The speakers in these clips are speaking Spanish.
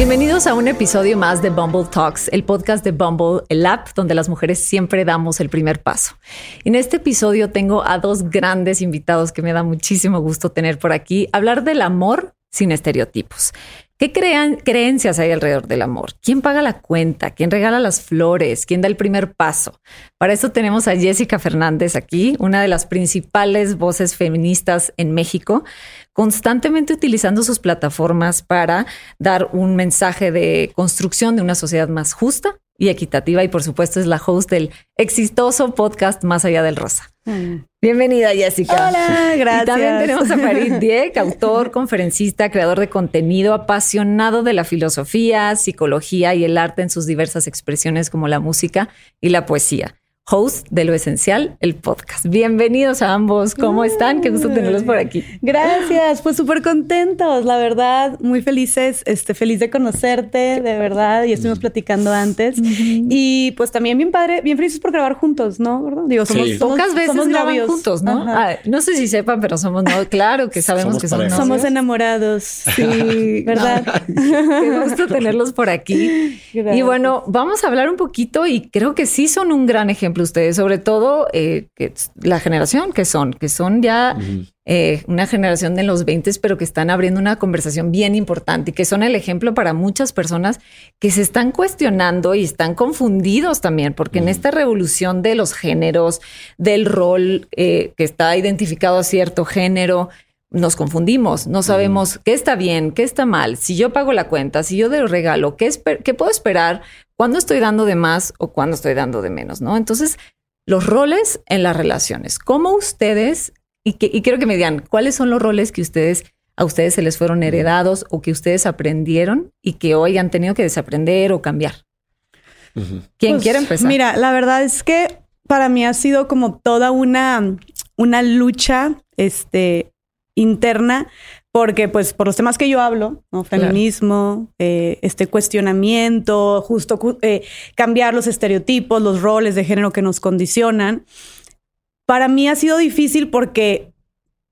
Bienvenidos a un episodio más de Bumble Talks, el podcast de Bumble, el app donde las mujeres siempre damos el primer paso. En este episodio tengo a dos grandes invitados que me da muchísimo gusto tener por aquí, hablar del amor sin estereotipos. ¿Qué crean, creencias hay alrededor del amor? ¿Quién paga la cuenta? ¿Quién regala las flores? ¿Quién da el primer paso? Para eso tenemos a Jessica Fernández aquí, una de las principales voces feministas en México, constantemente utilizando sus plataformas para dar un mensaje de construcción de una sociedad más justa y equitativa y por supuesto es la host del exitoso podcast Más allá del rosa. Mm. Bienvenida Jessica. Hola, gracias. Y también tenemos a Farid Dieck, autor, conferencista, creador de contenido, apasionado de la filosofía, psicología y el arte en sus diversas expresiones como la música y la poesía host de Lo Esencial, el podcast. Bienvenidos a ambos. ¿Cómo están? Qué gusto tenerlos por aquí. Gracias, pues súper contentos, la verdad, muy felices, este, feliz de conocerte, de verdad, y estuvimos platicando antes. Y pues también bien padre, bien felices por grabar juntos, ¿no? Digo, somos, pocas veces somos novios. juntos, ¿no? Ah, no sé si sepan, pero somos no, claro que sabemos que somos Somos enamorados, sí, ¿verdad? Qué gusto tenerlos por aquí. Y bueno, vamos a hablar un poquito y creo que sí son un gran ejemplo ustedes, sobre todo eh, que la generación que son, que son ya eh, una generación de los 20, pero que están abriendo una conversación bien importante y que son el ejemplo para muchas personas que se están cuestionando y están confundidos también, porque en esta revolución de los géneros, del rol eh, que está identificado a cierto género, nos confundimos, no sabemos qué está bien, qué está mal, si yo pago la cuenta, si yo doy regalo, qué, qué puedo esperar cuándo estoy dando de más o cuándo estoy dando de menos, ¿no? Entonces, los roles en las relaciones, ¿cómo ustedes, y, quiero que me digan, cuáles son los roles que ustedes, a ustedes se les fueron heredados o que ustedes aprendieron y que hoy han tenido que desaprender o cambiar? ¿Quién pues, quiere empezar? Mira, la verdad es que para mí ha sido como toda una, una lucha este, interna porque pues por los temas que yo hablo, ¿no? Feminismo, eh, este cuestionamiento, justo eh, cambiar los estereotipos, los roles de género que nos condicionan, para mí ha sido difícil porque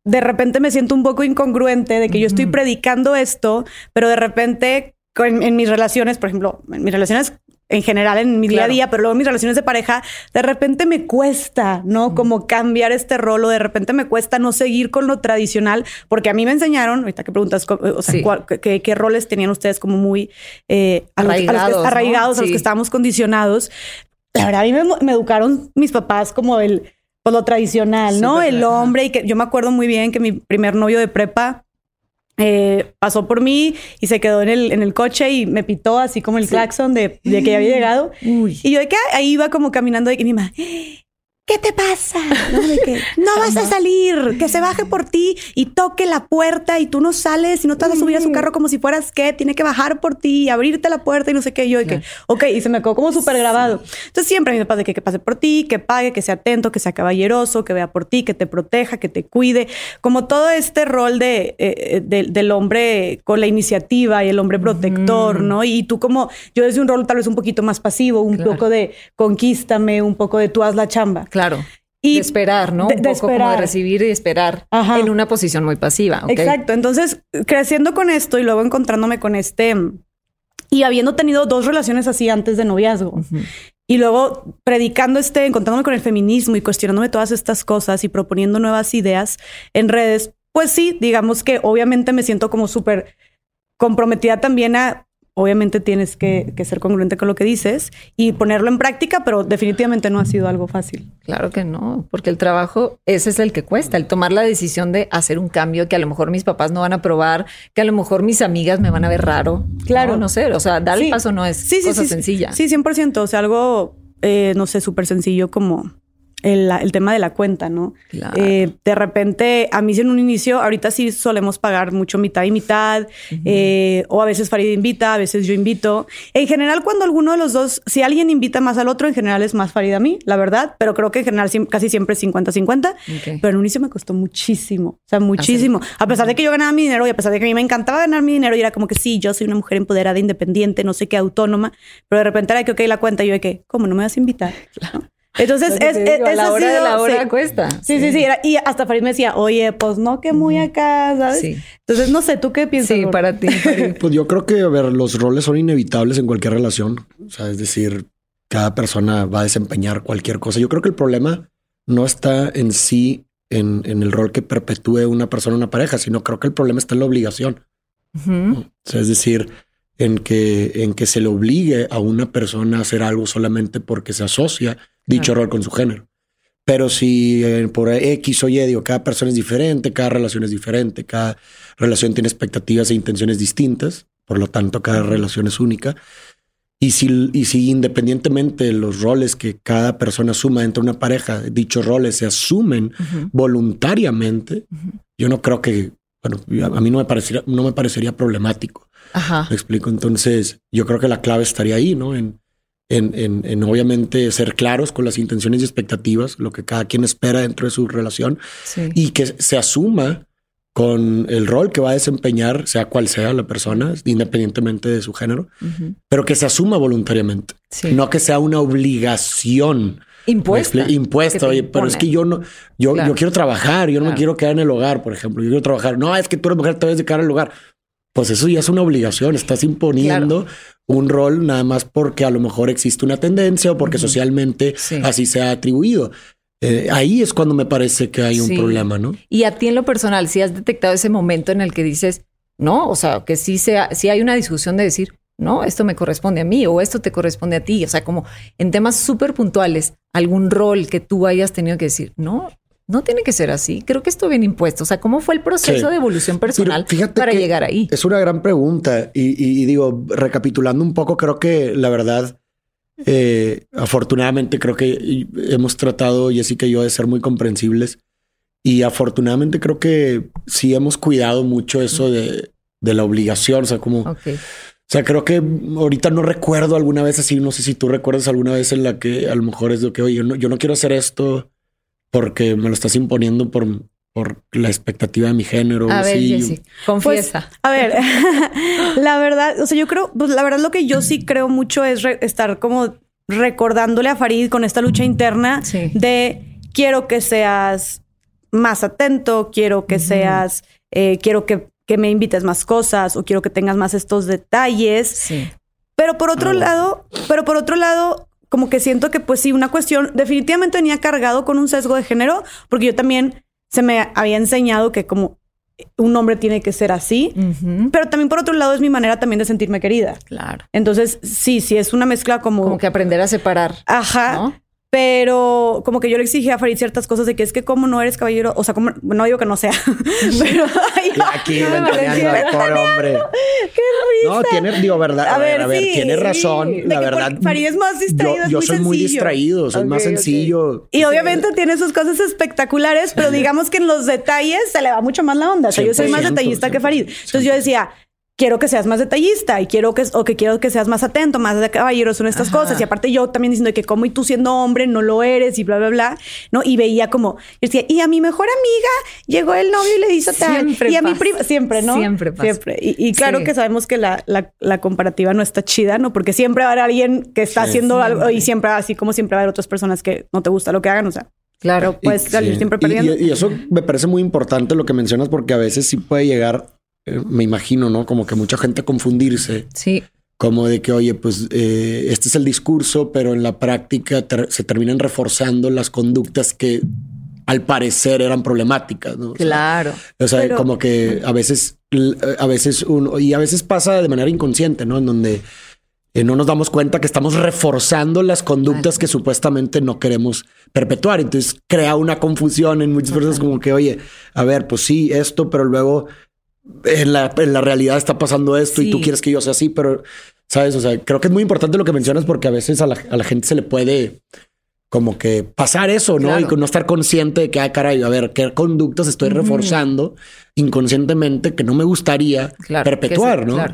de repente me siento un poco incongruente de que yo estoy predicando esto, pero de repente en, en, mis relaciones, por ejemplo, en mis relaciones en general en mi día a día, pero luego en mis relaciones de pareja, de repente me cuesta, ¿no? Como cambiar este rol o de repente me cuesta no seguir con lo tradicional, porque a mí me enseñaron, ahorita que preguntas, o sea, qué, roles tenían ustedes como muy eh, arraigados, a los que, estábamos condicionados. La verdad, a mí me, educaron mis papás como el, pues, lo tradicional, ¿no? el hombre y que yo me acuerdo muy bien que mi primer novio de prepa, eh, pasó por mí y se quedó en el, en el coche y me pitó así como el claxon de, de, que ya había llegado. Y yo de que ahí iba como caminando de que mi mamá, ¿qué te pasa? No, que, no vas a salir, que se baje por ti y toque la puerta y tú no sales y no te vas a subir a su carro como si fueras que tiene que bajar por ti y abrirte la puerta y no sé qué. yo de que, ok, y se me quedó como súper grabado. Entonces siempre me pasa de que, que pase por ti, que pague, que sea atento, que sea caballeroso, que vea por ti, que te proteja, que te cuide, como todo este rol de, eh, del hombre con la iniciativa y el hombre protector, ¿no? Y tú como, yo desde un rol tal vez un poquito más pasivo, un poco de conquístame, un poco de tú haz la chamba. Claro. Y de esperar, ¿no? un poco como de recibir y esperar en una posición muy pasiva. Exacto. Entonces, creciendo con esto y luego encontrándome con este y habiendo tenido dos relaciones así antes de noviazgo. Y luego predicando este, encontrándome con el feminismo y cuestionándome todas estas cosas y proponiendo nuevas ideas en redes, pues sí, digamos que obviamente me siento como súper comprometida también a obviamente tienes que, ser congruente con lo que dices y ponerlo en práctica, pero definitivamente no ha sido algo fácil. Claro que no, porque el trabajo, ese es el que cuesta, el tomar la decisión de hacer un cambio que a lo mejor mis papás no van a probar, que a lo mejor mis amigas me van a ver raro. Claro. No, sé, o sea, dar el paso no es sí, cosa sencilla. Sí, 100%, o sea, algo, eh, no sé, súper sencillo como el, tema de la cuenta, ¿no? Eh, de repente, a mí en un inicio, ahorita sí solemos pagar mucho mitad y mitad, eh, o a veces Farid invita, a veces yo invito. En general, cuando alguno de los dos, si alguien invita más al otro, en general es más Farid a mí, la verdad, pero creo que en general casi siempre es 50-50. Pero en un inicio me costó muchísimo, o sea, muchísimo. A pesar de que yo ganaba mi dinero y a pesar de que a mí me encantaba ganar mi dinero y era como que sí, yo soy una mujer empoderada, independiente, no sé qué, autónoma, pero de repente era que, ok, la cuenta, yo de que, ¿cómo no me vas a invitar? Entonces, es, es, a la hora de la hora cuesta. Sí, sí, sí. y hasta Farid me decía, oye, pues no, que muy acá, ¿sabes? Sí. Entonces, no sé, ¿tú qué piensas? Sí, para ti. pues yo creo que, a ver, los roles son inevitables en cualquier relación. O sea, es decir, cada persona va a desempeñar cualquier cosa. Yo creo que el problema no está en sí en, el rol que perpetúe una persona en una pareja, sino creo que el problema está en la obligación. o sea, es decir, en que, en que se le obligue a una persona a hacer algo solamente porque se asocia dicho rol con su género. Pero si eh, por X o Y, digo, cada persona es diferente, cada relación es diferente, cada relación tiene expectativas e intenciones distintas, por lo tanto, cada relación es única. Y si, y si independientemente de los roles que cada persona asuma dentro de una pareja, dichos roles se asumen voluntariamente, yo no creo que, bueno, a mí no me parecería, no me parecería problemático. Ajá. Me explico. Entonces, yo creo que la clave estaría ahí, ¿no? En, en, en, en, obviamente ser claros con las intenciones y expectativas, lo que cada quien espera dentro de su relación y que se asuma con el rol que va a desempeñar, sea cual sea la persona, independientemente de su género, pero que se asuma voluntariamente, no que sea una obligación. Impuesta. Impuesta, oye, pero es que yo no, yo, yo quiero trabajar, yo no me quiero quedar en el hogar, por ejemplo, yo quiero trabajar. No, es que tú eres mujer, te debes de quedar en el hogar pues eso ya es una obligación. Estás imponiendo un rol nada más porque a lo mejor existe una tendencia o porque socialmente así se ha atribuido. Eh, ahí es cuando me parece que hay un problema, ¿no? Y a ti en lo personal, si has detectado ese momento en el que dices, no, o sea, que sí, sea, sí hay una discusión de decir, no, esto me corresponde a mí o esto te corresponde a ti. O sea, como en temas súper puntuales, algún rol que tú hayas tenido que decir, no, no tiene que ser así. Creo que esto viene impuesto. O sea, ¿cómo fue el proceso de evolución personal para llegar ahí? Es una gran pregunta. Y, digo, recapitulando un poco, creo que la verdad, eh, afortunadamente, creo que hemos tratado, Jessica y yo, de ser muy comprensibles. Y afortunadamente creo que sí hemos cuidado mucho eso de, la obligación. O sea, como... O sea, creo que ahorita no recuerdo alguna vez así, no sé si tú recuerdas alguna vez en la que a lo mejor es de que, oye, yo no quiero hacer esto porque me lo estás imponiendo por, por la expectativa de mi género. A ver, Jessy, confiesa. Pues, a ver, la verdad, o sea, yo creo, pues la verdad lo que yo sí creo mucho es estar como recordándole a Farid con esta lucha interna de quiero que seas más atento, quiero que seas, eh, quiero que, que, me invites más cosas o quiero que tengas más estos detalles. Sí. Pero por otro lado, pero por otro lado, como que siento que pues sí, una cuestión definitivamente venía cargado con un sesgo de género, porque yo también se me había enseñado que como un hombre tiene que ser así, pero también por otro lado es mi manera también de sentirme querida. Claro. Entonces, sí, sí es una mezcla como... Como que aprender a separar. Ajá. Pero como que yo le exigí a Farid ciertas cosas de que es que como no eres caballero, o sea, como no digo que no sea, pero aquí no me hombre. Qué risa. No, tiene, digo, verdad, a, ver, a ver, tiene razón, la verdad. Farid es más distraído, yo, soy muy distraído, soy más sencillo. Y obviamente tiene sus cosas espectaculares, pero digamos que en los detalles se le va mucho más la onda. O sea, yo soy más detallista que Farid. Entonces yo decía, quiero que seas más detallista y quiero que, o que quiero que seas más atento, más de caballeros en estas cosas. Y aparte yo también diciendo que como y tú siendo hombre no lo eres y bla, bla, bla, ¿no? Y veía como, y decía, y a mi mejor amiga llegó el novio y le hizo tal. Siempre y a mi prima, siempre, ¿no? Siempre pasa. Siempre. Y, claro que sabemos que la, la, comparativa no está chida, ¿no? Porque siempre va a haber alguien que está haciendo algo y siempre, así como siempre va a haber otras personas que no te gusta lo que hagan, o sea. Claro, pues salir siempre perdiendo. y eso me parece muy importante lo que mencionas porque a veces sí puede llegar eh, me imagino, ¿no? Como que mucha gente confundirse. Sí. Como de que, oye, pues eh, este es el discurso, pero en la práctica se terminan reforzando las conductas que al parecer eran problemáticas, ¿no? claro. O sea, como que a veces, a veces uno, y a veces pasa de manera inconsciente, ¿no? En donde eh, no nos damos cuenta que estamos reforzando las conductas que supuestamente no queremos perpetuar. Entonces crea una confusión en muchas personas como que, oye, a ver, pues sí, esto, pero luego en la, en la realidad está pasando esto y tú quieres que yo sea así, pero, ¿sabes? O sea, creo que es muy importante lo que mencionas porque a veces a la, a la gente se le puede como que pasar eso, ¿no? Y no estar consciente de que, ah, caray, a ver, qué conductas estoy reforzando inconscientemente que no me gustaría perpetuar, ¿no?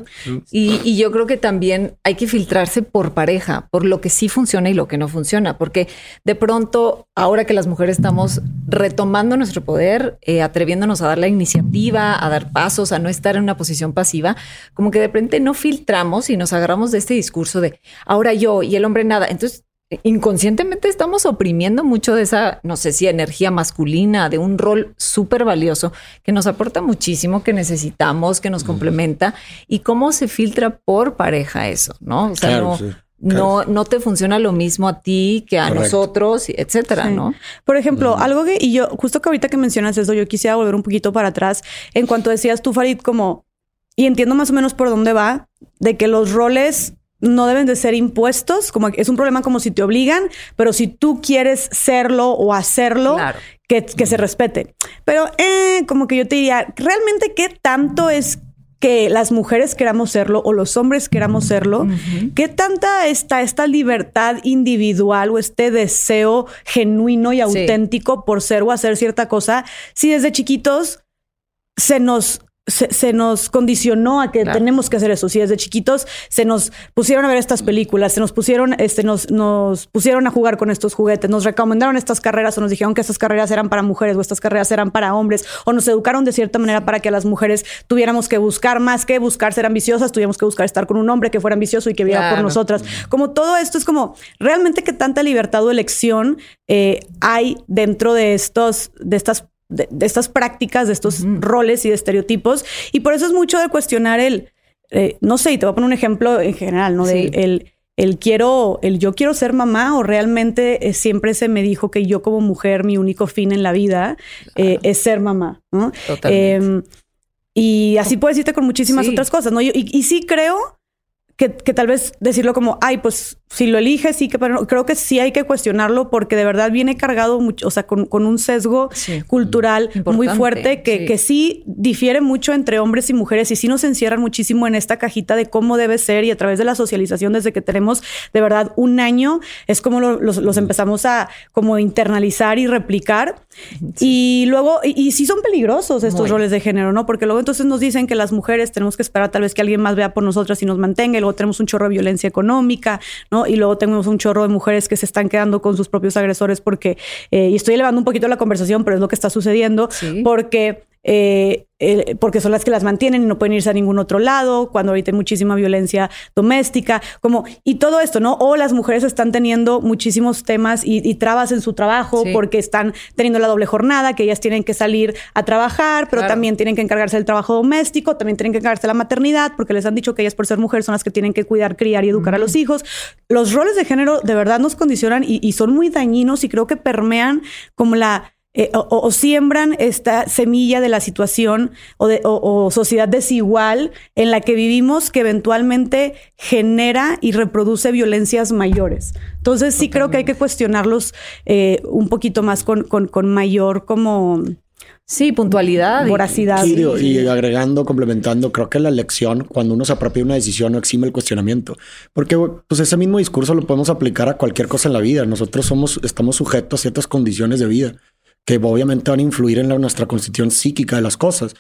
Y, yo creo que también hay que filtrarse por pareja, por lo que sí funciona y lo que no funciona, porque de pronto, ahora que las mujeres estamos retomando nuestro poder, eh, atreviéndonos a dar la iniciativa, a dar pasos, a no estar en una posición pasiva, como que de repente no filtramos y nos agarramos de este discurso de ahora yo y el hombre nada. Entonces, inconscientemente estamos oprimiendo mucho de esa, no sé si energía masculina, de un rol súper valioso que nos aporta muchísimo, que necesitamos, que nos complementa y cómo se filtra por pareja eso, ¿no? O sea, no, no, no te funciona lo mismo a ti que a nosotros, etcétera, ¿no? Por ejemplo, algo que, y yo, justo que ahorita que mencionas eso, yo quisiera volver un poquito para atrás en cuanto decías tú, Farid, como, y entiendo más o menos por dónde va, de que los roles no deben de ser impuestos, como es un problema como si te obligan, pero si tú quieres serlo o hacerlo, que, que, se respete. Pero eh, como que yo te diría, ¿realmente qué tanto es que las mujeres queramos serlo o los hombres queramos serlo? ¿Qué tanta está esta libertad individual o este deseo genuino y auténtico por ser o hacer cierta cosa si desde chiquitos se nos se, nos condicionó a que tenemos que hacer eso. Si desde chiquitos se nos pusieron a ver estas películas, se nos pusieron, este, nos, nos pusieron a jugar con estos juguetes, nos recomendaron estas carreras o nos dijeron que estas carreras eran para mujeres o estas carreras eran para hombres o nos educaron de cierta manera para que las mujeres tuviéramos que buscar más que buscar ser ambiciosas, tuviéramos que buscar estar con un hombre que fuera ambicioso y que viera por nosotras. Como todo esto es como realmente que tanta libertad o elección eh, hay dentro de estos, de estas de, estas prácticas, de estos roles y de estereotipos. Y por eso es mucho de cuestionar el, eh, no sé, y te voy a poner un ejemplo en general, ¿no? De el, el quiero, el yo quiero ser mamá o realmente eh, siempre se me dijo que yo como mujer mi único fin en la vida eh, es ser mamá, ¿no? Em, y así puedes irte con muchísimas otras cosas, ¿no? y, y sí creo que, tal vez decirlo como, ay, pues si lo eliges, sí que, pero creo que sí hay que cuestionarlo porque de verdad viene cargado mucho, o sea, con, un sesgo cultural muy fuerte que sí. que sí difiere mucho entre hombres y mujeres y sí nos encierran muchísimo en esta cajita de cómo debe ser y a través de la socialización desde que tenemos de verdad un año es como los, empezamos a como internalizar y replicar. Y luego, y, sí son peligrosos estos roles de género, ¿no? Porque luego entonces nos dicen que las mujeres tenemos que esperar tal vez que alguien más vea por nosotras y nos mantenga luego tenemos un chorro de violencia económica, ¿no? Y luego tenemos un chorro de mujeres que se están quedando con sus propios agresores porque, eh, y estoy elevando un poquito la conversación, pero es lo que está sucediendo, porque eh, porque son las que las mantienen y no pueden irse a ningún otro lado, cuando ahorita hay muchísima violencia doméstica, como, y todo esto, ¿no? O las mujeres están teniendo muchísimos temas y, trabas en su trabajo porque están teniendo la doble jornada, que ellas tienen que salir a trabajar, pero también tienen que encargarse del trabajo doméstico, también tienen que encargarse de la maternidad, porque les han dicho que ellas por ser mujeres son las que tienen que cuidar, criar y educar a los hijos. Los roles de género de verdad nos condicionan y son muy dañinos y creo que permean como la eh, o, siembran esta semilla de la situación o, de, o, sociedad desigual en la que vivimos que eventualmente genera y reproduce violencias mayores. Entonces sí creo que hay que cuestionarlos eh, un poquito más con, con, con mayor como... Sí, puntualidad. Voracidad. y agregando, complementando, creo que la elección, cuando uno se apropia una decisión, no exime el cuestionamiento. Porque pues ese mismo discurso lo podemos aplicar a cualquier cosa en la vida. Nosotros somos, estamos sujetos a ciertas condiciones de vida que obviamente van a influir en nuestra constitución psíquica de las cosas.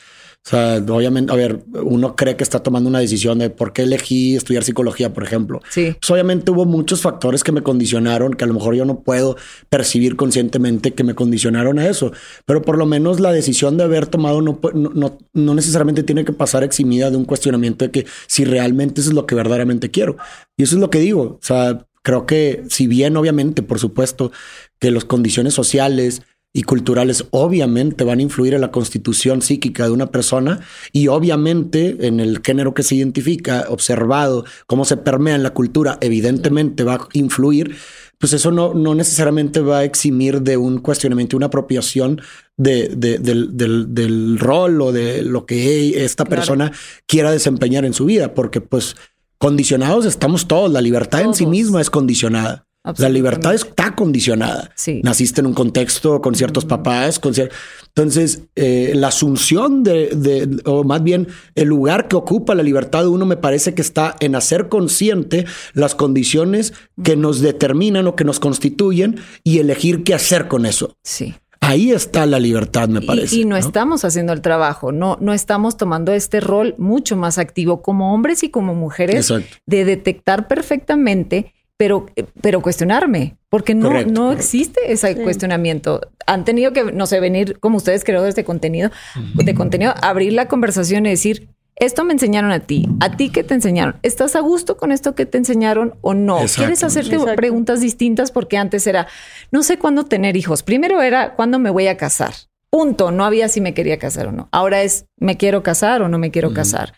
O sea, obviamente, a ver, uno cree que está tomando una decisión de por qué elegí estudiar psicología, por ejemplo. Sí. Pues obviamente hubo muchos factores que me condicionaron, que a lo mejor yo no puedo percibir conscientemente que me condicionaron a eso. Pero por lo menos la decisión de haber tomado no, no, no necesariamente tiene que pasar eximida de un cuestionamiento de que si realmente eso es lo que verdaderamente quiero. Y eso es lo que digo. O sea, creo que si bien obviamente, por supuesto, que las condiciones sociales, y culturales obviamente van a influir en la constitución psíquica de una persona y obviamente en el género que se identifica, observado cómo se permea en la cultura, evidentemente va a influir, pues eso no, no necesariamente va a eximir de un cuestionamiento, una apropiación de, del, rol o de lo que esta persona quiera desempeñar en su vida, porque pues condicionados estamos todos, la libertad en sí misma es condicionada. La libertad está condicionada. Naciste en un contexto con ciertos papás, con entonces eh, la asunción de, o más bien el lugar que ocupa la libertad de uno me parece que está en hacer consciente las condiciones que nos determinan o que nos constituyen y elegir qué hacer con eso. Sí. Ahí está la libertad, me parece. Y, no, estamos haciendo el trabajo, no, no estamos tomando este rol mucho más activo como hombres y como mujeres de detectar perfectamente pero, pero cuestionarme, porque no, no existe ese cuestionamiento. Han tenido que, no sé, venir como ustedes creadores de contenido, de contenido, abrir la conversación y decir, esto me enseñaron a ti, a ti que te enseñaron. ¿Estás a gusto con esto que te enseñaron o no? ¿Quieres hacerte preguntas distintas? Porque antes era, no sé cuándo tener hijos. Primero era, ¿cuándo me voy a casar? Punto. No había si me quería casar o no. Ahora es, ¿me quiero casar o no me quiero casar?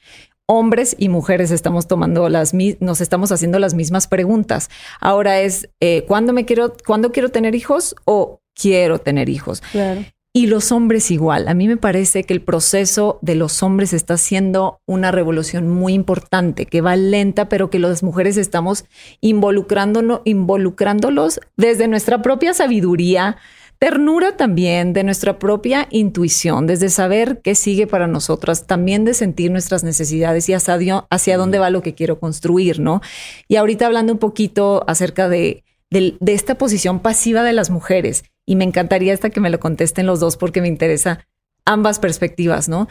Hombres y mujeres estamos tomando las, nos estamos haciendo las mismas preguntas. Ahora es, eh, ¿cuándo me quiero, cuándo quiero tener hijos o quiero tener hijos? Claro. Y los hombres igual. A mí me parece que el proceso de los hombres está haciendo una revolución muy importante, que va lenta, pero que las mujeres estamos involucrándonos, involucrándolos desde nuestra propia sabiduría, ternura también, de nuestra propia intuición, desde saber qué sigue para nosotras, también de sentir nuestras necesidades y hacia, hacia dónde va lo que quiero construir, ¿no? Y ahorita hablando un poquito acerca de, de esta posición pasiva de las mujeres y me encantaría hasta que me lo contesten los dos porque me interesa ambas perspectivas, ¿no?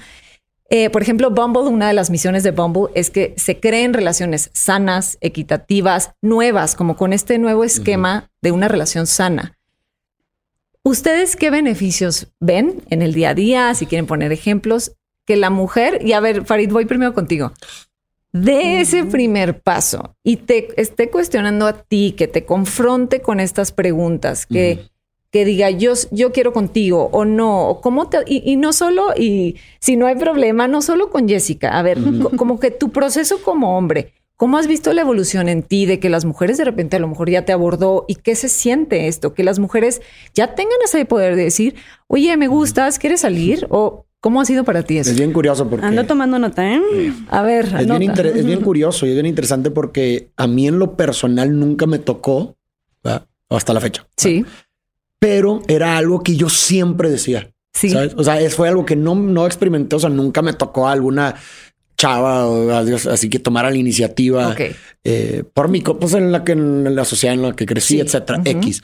Eh, por ejemplo, Bumble, una de las misiones de Bumble es que se creen relaciones sanas, equitativas, nuevas, como con este nuevo esquema de una relación sana. ¿Ustedes qué beneficios ven en el día a día? Si quieren poner ejemplos, que la mujer, y a ver, Farid, voy primero contigo, de ese primer paso y te esté cuestionando a ti, que te confronte con estas preguntas, que que diga yo, yo quiero contigo o no, o cómo te, y, no solo, y si no hay problema, no solo con Jessica, a ver, como que tu proceso como hombre, ¿cómo has visto la evolución en ti de que las mujeres de repente a lo mejor ya te abordó y qué se siente esto? Que las mujeres ya tengan ese poder de decir, oye, me gustas, ¿quieres salir? O ¿Cómo ha sido para ti eso? Es bien curioso porque... Ando tomando nota, ¿eh? A ver, es bien, es bien, curioso y es bien interesante porque a mí en lo personal nunca me tocó, hasta la fecha. Sí pero era algo que yo siempre decía. Sí. O sea, fue algo que no, no experimenté, o sea, nunca me tocó alguna chava o así que tomara la iniciativa eh, por mi, pues en la que en la sociedad en la que crecí, etcétera, X.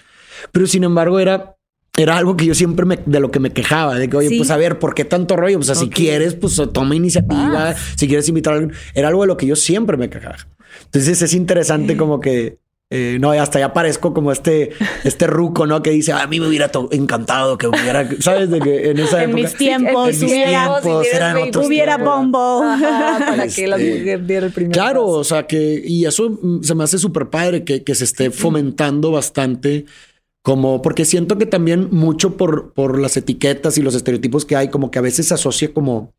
Pero sin embargo, era era algo que yo siempre me, de lo que me quejaba, de que, oye, pues a ver, ¿por qué tanto rollo? O sea, si quieres, pues toma iniciativa, si quieres invitar a alguien. Era algo de lo que yo siempre me quejaba. Entonces es interesante como que eh, no, hasta ya parezco como este, este ruco, ¿no? Que dice, a mí me hubiera encantado que hubiera, ¿sabes? De que en esa en Mis tiempos, en mis tiempos, eran otros hubiera bombo. para que la este, mujer diera el primer Claro, o sea que, y eso se me hace súper padre que, que se esté fomentando bastante como porque siento que también mucho por, por las etiquetas y los estereotipos que hay, como que a veces se asocia como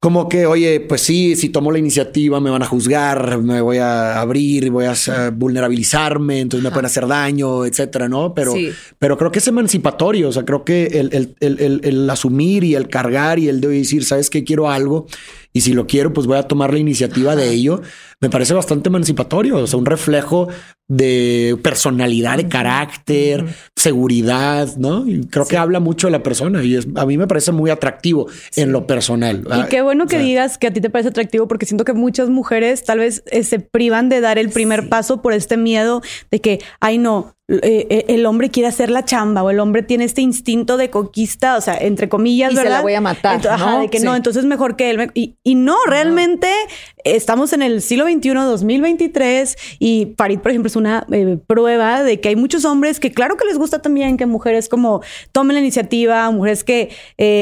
como que, oye, pues sí, si tomo la iniciativa me van a juzgar, me voy a abrir, voy a vulnerabilizarme, entonces me pueden hacer daño, etcétera, ¿no? Pero, pero creo que es emancipatorio, o sea, creo que el, el, el, asumir y el cargar y el de decir, ¿sabes qué? Quiero algo y si lo quiero, pues voy a tomar la iniciativa de ello. Me parece bastante emancipatorio, o sea, un reflejo de personalidad, de carácter, seguridad, ¿no? Y creo que habla mucho de la persona y a mí me parece muy atractivo en lo personal. Y qué bueno que digas que a ti te parece atractivo porque siento que muchas mujeres tal vez eh, se privan de dar el primer paso por este miedo de que, ay no, eh, eh, el hombre quiere hacer la chamba o el hombre tiene este instinto de conquista, o sea, entre comillas, y ¿verdad? se la voy a matar. Ajá, de que no, entonces mejor que él. y, no, realmente estamos en el siglo XXI, 2023, y Farid, por ejemplo, es una eh, prueba de que hay muchos hombres que, claro que les gusta también que mujeres como tomen la iniciativa, mujeres que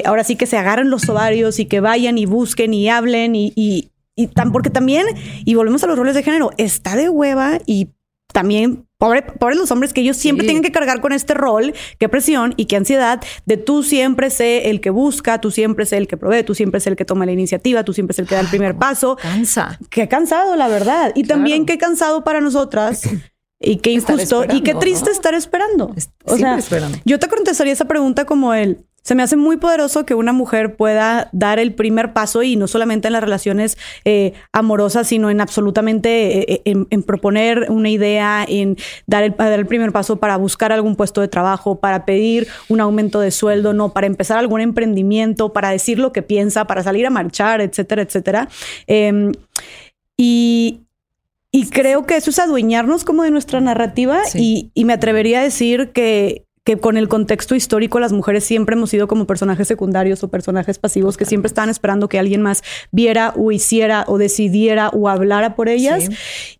ahora sí que se agarren los ovarios y que vayan y busquen y hablen y, y, y tan, porque también, y volvemos a los roles de género, está de hueva y también Pobre, pobres los hombres que ellos siempre tienen que cargar con este rol, qué presión y qué ansiedad de tú siempre sé el que busca, tú siempre sé el que provee, tú siempre sé el que toma la iniciativa, tú siempre sé el que da el primer paso. Cansa. Qué cansado, la verdad. Y también qué cansado para nosotras. Y qué injusto y qué triste estar esperando. O sea, esperando. yo te contestaría esa pregunta como el se me hace muy poderoso que una mujer pueda dar el primer paso y no solamente en las relaciones eh, amorosas, sino en absolutamente eh, eh, en, proponer una idea, en dar el, dar el primer paso para buscar algún puesto de trabajo, para pedir un aumento de sueldo, no, para empezar algún emprendimiento, para decir lo que piensa, para salir a marchar, etcétera, etcétera. Em, y, y creo que eso es adueñarnos como de nuestra narrativa y, y, me atrevería a decir que, que con el contexto histórico las mujeres siempre hemos sido como personajes secundarios o personajes pasivos que siempre estaban esperando que alguien más viera o hiciera o decidiera o hablara por ellas.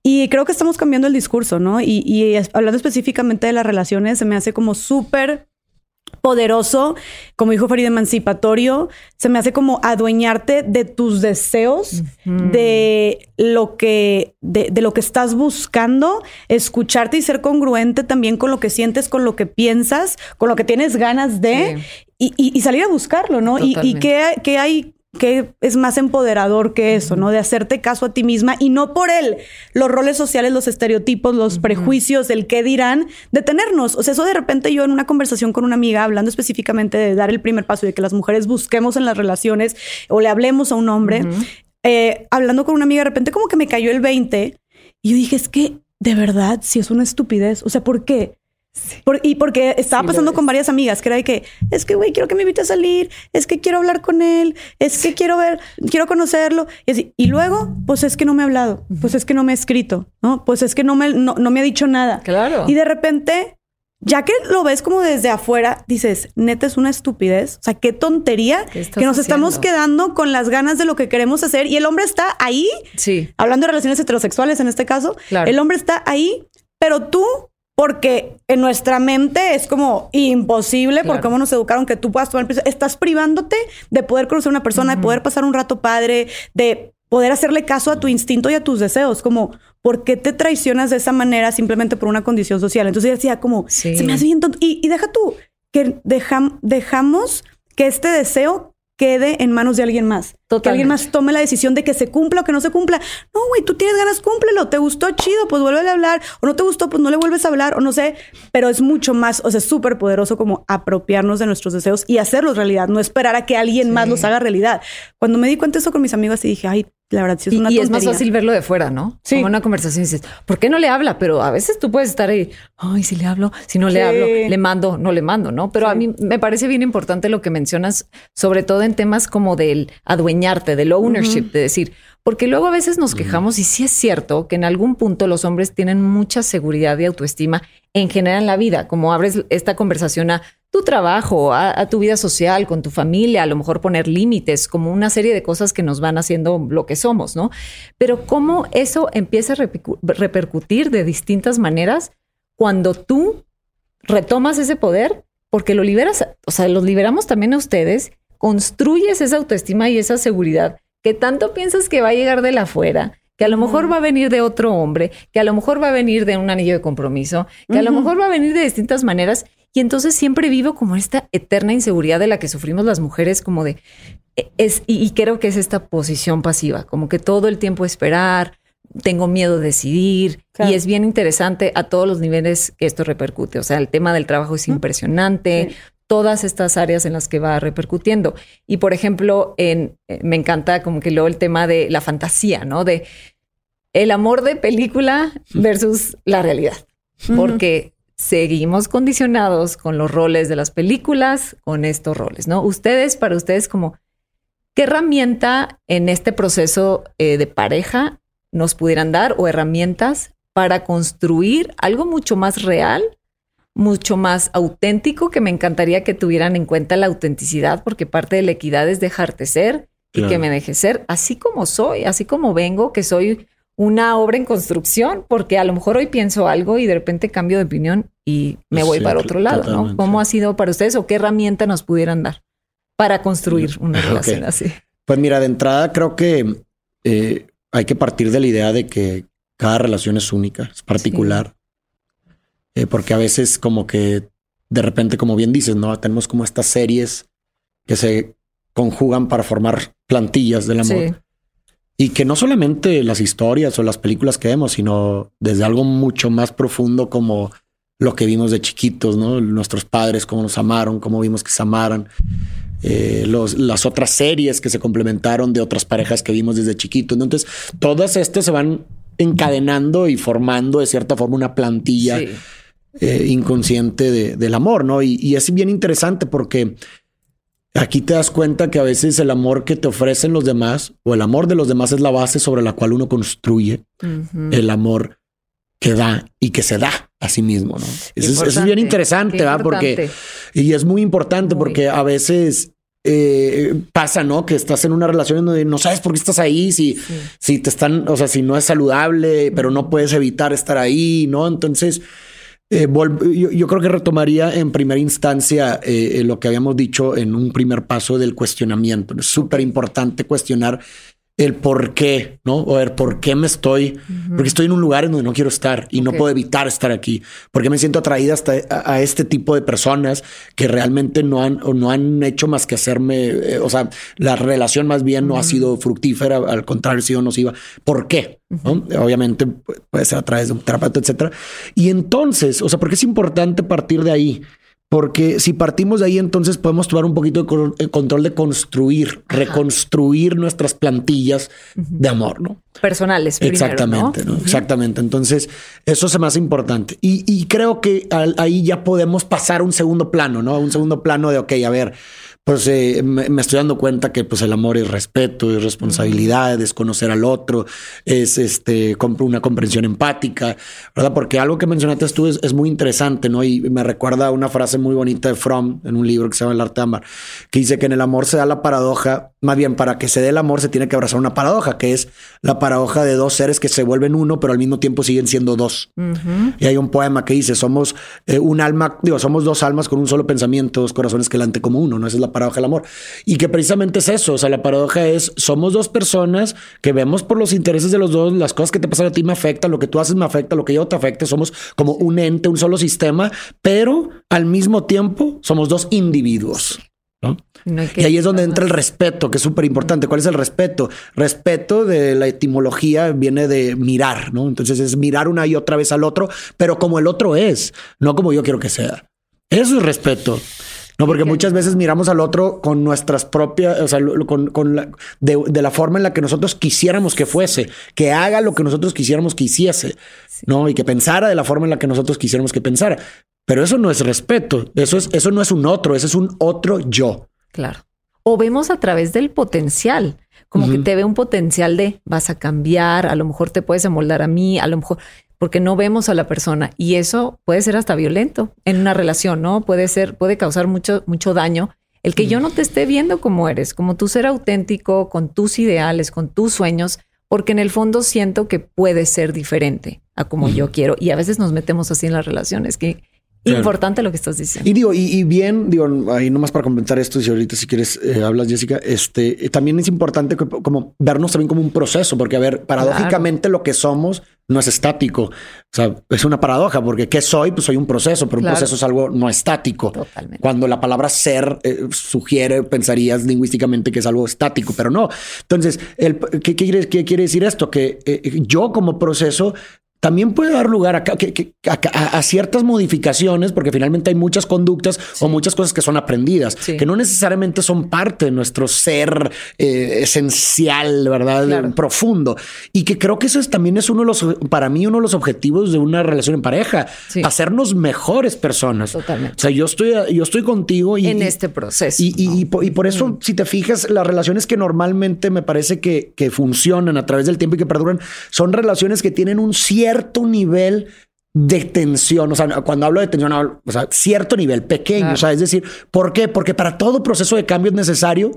Y creo que estamos cambiando el discurso, ¿no? Y, y hablando específicamente de las relaciones, se me hace como súper poderoso, como dijo Farid, emancipatorio, se me hace como adueñarte de tus deseos, de lo que, de, lo que estás buscando, escucharte y ser congruente también con lo que sientes, con lo que piensas, con lo que tienes ganas de, y, salir a buscarlo, ¿no? Y, y qué, hay que es más empoderador que eso, ¿no? De hacerte caso a ti misma y no por él, los roles sociales, los estereotipos, los prejuicios, el qué dirán, detenernos. O sea, eso de repente yo en una conversación con una amiga, hablando específicamente de dar el primer paso y de que las mujeres busquemos en las relaciones o le hablemos a un hombre, eh, hablando con una amiga, de repente como que me cayó el 20 y yo dije, es que de verdad, si es una estupidez. O sea, ¿por qué? Y porque estaba pasando con varias amigas que era de que es que, güey, quiero que me invite a salir, es que quiero hablar con él, es que quiero ver, quiero conocerlo. Y, así. y luego, pues es que no me ha hablado, pues es que no me ha escrito, ¿no? Pues es que no me, no, me ha dicho nada. Claro. Y de repente, ya que lo ves como desde afuera, dices, neta es una estupidez. O sea, qué tontería que nos estamos quedando con las ganas de lo que queremos hacer y el hombre está ahí. Sí. Hablando de relaciones heterosexuales en este caso, el hombre está ahí, pero tú porque en nuestra mente es como imposible, porque cómo nos educaron que tú puedas tomar Estás privándote de poder conocer a una persona, de poder pasar un rato padre, de poder hacerle caso a tu instinto y a tus deseos. Como, ¿por qué te traicionas de esa manera simplemente por una condición social? Entonces yo decía, como, se me hace bien tonto. Y, deja tú, que dejamos que este deseo quede en manos de alguien más. Que alguien más tome la decisión de que se cumpla o que no se cumpla. No, güey, tú tienes ganas, cúmplelo. ¿Te gustó? Chido, pues vuelve a hablar. O no te gustó, pues no le vuelves a hablar. O no sé. Pero es mucho más, o sea, súper poderoso como apropiarnos de nuestros deseos y hacerlos realidad. No esperar a que alguien más los haga realidad. Cuando me di cuenta de eso con mis amigos y dije, ay, la verdad, sí es una Y, y es más fácil verlo de fuera, ¿no? Sí. Como una conversación y dices, ¿por qué no le habla? Pero a veces tú puedes estar ahí, ay, si le hablo, si no le hablo, le mando, no le mando, ¿no? Pero a mí me parece bien importante lo que mencionas, sobre todo en temas como del adueñarte, del ownership, de decir, porque luego a veces nos quejamos y sí es cierto que en algún punto los hombres tienen mucha seguridad y autoestima en general en la vida, como abres esta conversación a tu trabajo, a, tu vida social, con tu familia, a lo mejor poner límites, como una serie de cosas que nos van haciendo lo que somos, ¿no? Pero cómo eso empieza a repercutir de distintas maneras cuando tú retomas ese poder, porque lo liberas, o sea, los liberamos también a ustedes, construyes esa autoestima y esa seguridad que tanto piensas que va a llegar de la afuera, que a lo mejor va a venir de otro hombre, que a lo mejor va a venir de un anillo de compromiso, que a lo mejor va a venir de distintas maneras y entonces siempre vivo como esta eterna inseguridad de la que sufrimos las mujeres, como de, e, es, y, creo que es esta posición pasiva, como que todo el tiempo esperar, tengo miedo de decidir y es bien interesante a todos los niveles que esto repercute. O sea, el tema del trabajo es impresionante, todas estas áreas en las que va repercutiendo. Y por ejemplo, en, eh, me encanta como que luego el tema de la fantasía, ¿no? De el amor de película versus la realidad. Porque seguimos condicionados con los roles de las películas, con estos roles, ¿no? Ustedes, para ustedes, como, ¿qué herramienta en este proceso eh, de pareja nos pudieran dar o herramientas para construir algo mucho más real, mucho más auténtico, que me encantaría que tuvieran en cuenta la autenticidad, porque parte de la equidad es dejarte ser y que me deje ser así como soy, así como vengo, que soy una obra en construcción, porque a lo mejor hoy pienso algo y de repente cambio de opinión y me voy para otro lado, ¿no? ¿Cómo ha sido para ustedes o qué herramienta nos pudieran dar para construir una relación así? Pues mira, de entrada creo que eh, hay que partir de la idea de que cada relación es única, es particular, eh, porque a veces como que de repente, como bien dices, ¿no? Tenemos como estas series que se conjugan para formar plantillas del amor. Y que no solamente las historias o las películas que vemos, sino desde algo mucho más profundo como lo que vimos de chiquitos, ¿no? Nuestros padres, cómo nos amaron, cómo vimos que se amaran. Eh, los, las otras series que se complementaron de otras parejas que vimos desde chiquitos. Entonces, todas estas se van encadenando y formando de cierta forma una plantilla eh, inconsciente de, del amor, ¿no? Y, y, es bien interesante porque Aquí te das cuenta que a veces el amor que te ofrecen los demás o el amor de los demás es la base sobre la cual uno construye el amor que da y que se da a sí mismo, ¿no? Eso es, bien interesante, ¿verdad? Porque, y es muy importante porque a veces eh, pasa, ¿no? Que estás en una relación donde no sabes por qué estás ahí, si, si te están, o sea, si no es saludable, pero no puedes evitar estar ahí, ¿no? Entonces, eh, yo, creo que retomaría en primera instancia eh, lo que habíamos dicho en un primer paso del cuestionamiento. Es súper importante cuestionar el por qué, ¿no? O ver por qué me estoy, porque estoy en un lugar en donde no quiero estar y no puedo evitar estar aquí, porque me siento atraída hasta a, este tipo de personas que realmente no han o no han hecho más que hacerme, eh, o sea, la relación más bien no ha sido fructífera, al contrario, si o no iba. ¿Por qué? Obviamente puede ser a través de un terapeuta, etcétera. Y entonces, o sea, porque es importante partir de ahí. Porque si partimos de ahí, entonces podemos tomar un poquito de control de construir, reconstruir nuestras plantillas de amor, ¿no? Personales. Exactamente, ¿no? Exactamente. Entonces, eso es más importante. Y, y creo que ahí ya podemos pasar a un segundo plano, ¿no? A un segundo plano de, ok, a ver, pues eh, me, estoy dando cuenta que pues el amor es respeto, es responsabilidad, es conocer al otro, es este una comprensión empática, ¿verdad? Porque algo que mencionaste tú es, muy interesante, ¿no? Y me recuerda una frase muy bonita de Fromm en un libro que se llama El arte de amar, que dice que en el amor se da la paradoja, más bien para que se dé el amor se tiene que abrazar una paradoja, que es la paradoja de dos seres que se vuelven uno, pero al mismo tiempo siguen siendo dos. Y hay un poema que dice, somos eh, un alma, digo, somos dos almas con un solo pensamiento, dos corazones que lante como uno, ¿no? Esa es la paradoja del amor. Y que precisamente es eso, o sea, la paradoja es, somos dos personas que vemos por los intereses de los dos, las cosas que te pasan a ti me afectan, lo que tú haces me afecta, lo que yo te afecta, somos como un ente, un solo sistema, pero al mismo tiempo somos dos individuos. y ahí es donde entra el respeto, que es súper importante. ¿Cuál es el respeto? Respeto de la etimología viene de mirar, ¿no? Entonces es mirar una y otra vez al otro, pero como el otro es, no como yo quiero que sea. Eso es respeto. No, porque muchas veces miramos al otro con nuestras propias, o sea, con, la, de, la forma en la que nosotros quisiéramos que fuese, que haga lo que nosotros quisiéramos que hiciese, ¿no? Y que pensara de la forma en la que nosotros quisiéramos que pensara. Pero eso no es respeto, eso, es, eso no es un otro, eso es un otro yo. Claro. O vemos a través del potencial, como que te ve un potencial de vas a cambiar, a lo mejor te puedes amoldar a mí, a lo mejor porque no vemos a la persona y eso puede ser hasta violento en una relación, ¿no? Puede ser, puede causar mucho, mucho daño. El que yo no te esté viendo como eres, como tú ser auténtico, con tus ideales, con tus sueños, porque en el fondo siento que puede ser diferente a como yo quiero. Y a veces nos metemos así en las relaciones, que Importante lo que estás diciendo. Y digo, y, bien, digo, ahí nomás para comentar esto, si ahorita si quieres eh, hablas, Jessica, este, también es importante como vernos también como un proceso, porque a ver, paradójicamente lo que somos no es estático. O sea, es una paradoja, porque ¿qué soy? Pues soy un proceso, pero un proceso es algo no estático. Totalmente. Cuando la palabra ser eh, sugiere, pensarías lingüísticamente que es algo estático, pero no. Entonces, el, ¿qué, quiere, qué quiere decir esto? Que eh, yo como proceso también puede dar lugar a, ciertas modificaciones, porque finalmente hay muchas conductas o muchas cosas que son aprendidas, que no necesariamente son parte de nuestro ser eh, esencial, ¿verdad? Profundo. Y que creo que eso también es uno de los, para mí, uno de los objetivos de una relación en pareja, hacernos mejores personas. Totalmente. O sea, yo estoy, yo estoy contigo y... En este proceso. Y, por, eso, si te fijas, las relaciones que normalmente me parece que, que funcionan a través del tiempo y que perduran, son relaciones que tienen un cierto cierto nivel de tensión. O sea, cuando hablo de tensión, o sea, cierto nivel pequeño. O sea, es decir, ¿por qué? Porque para todo proceso de cambio es necesario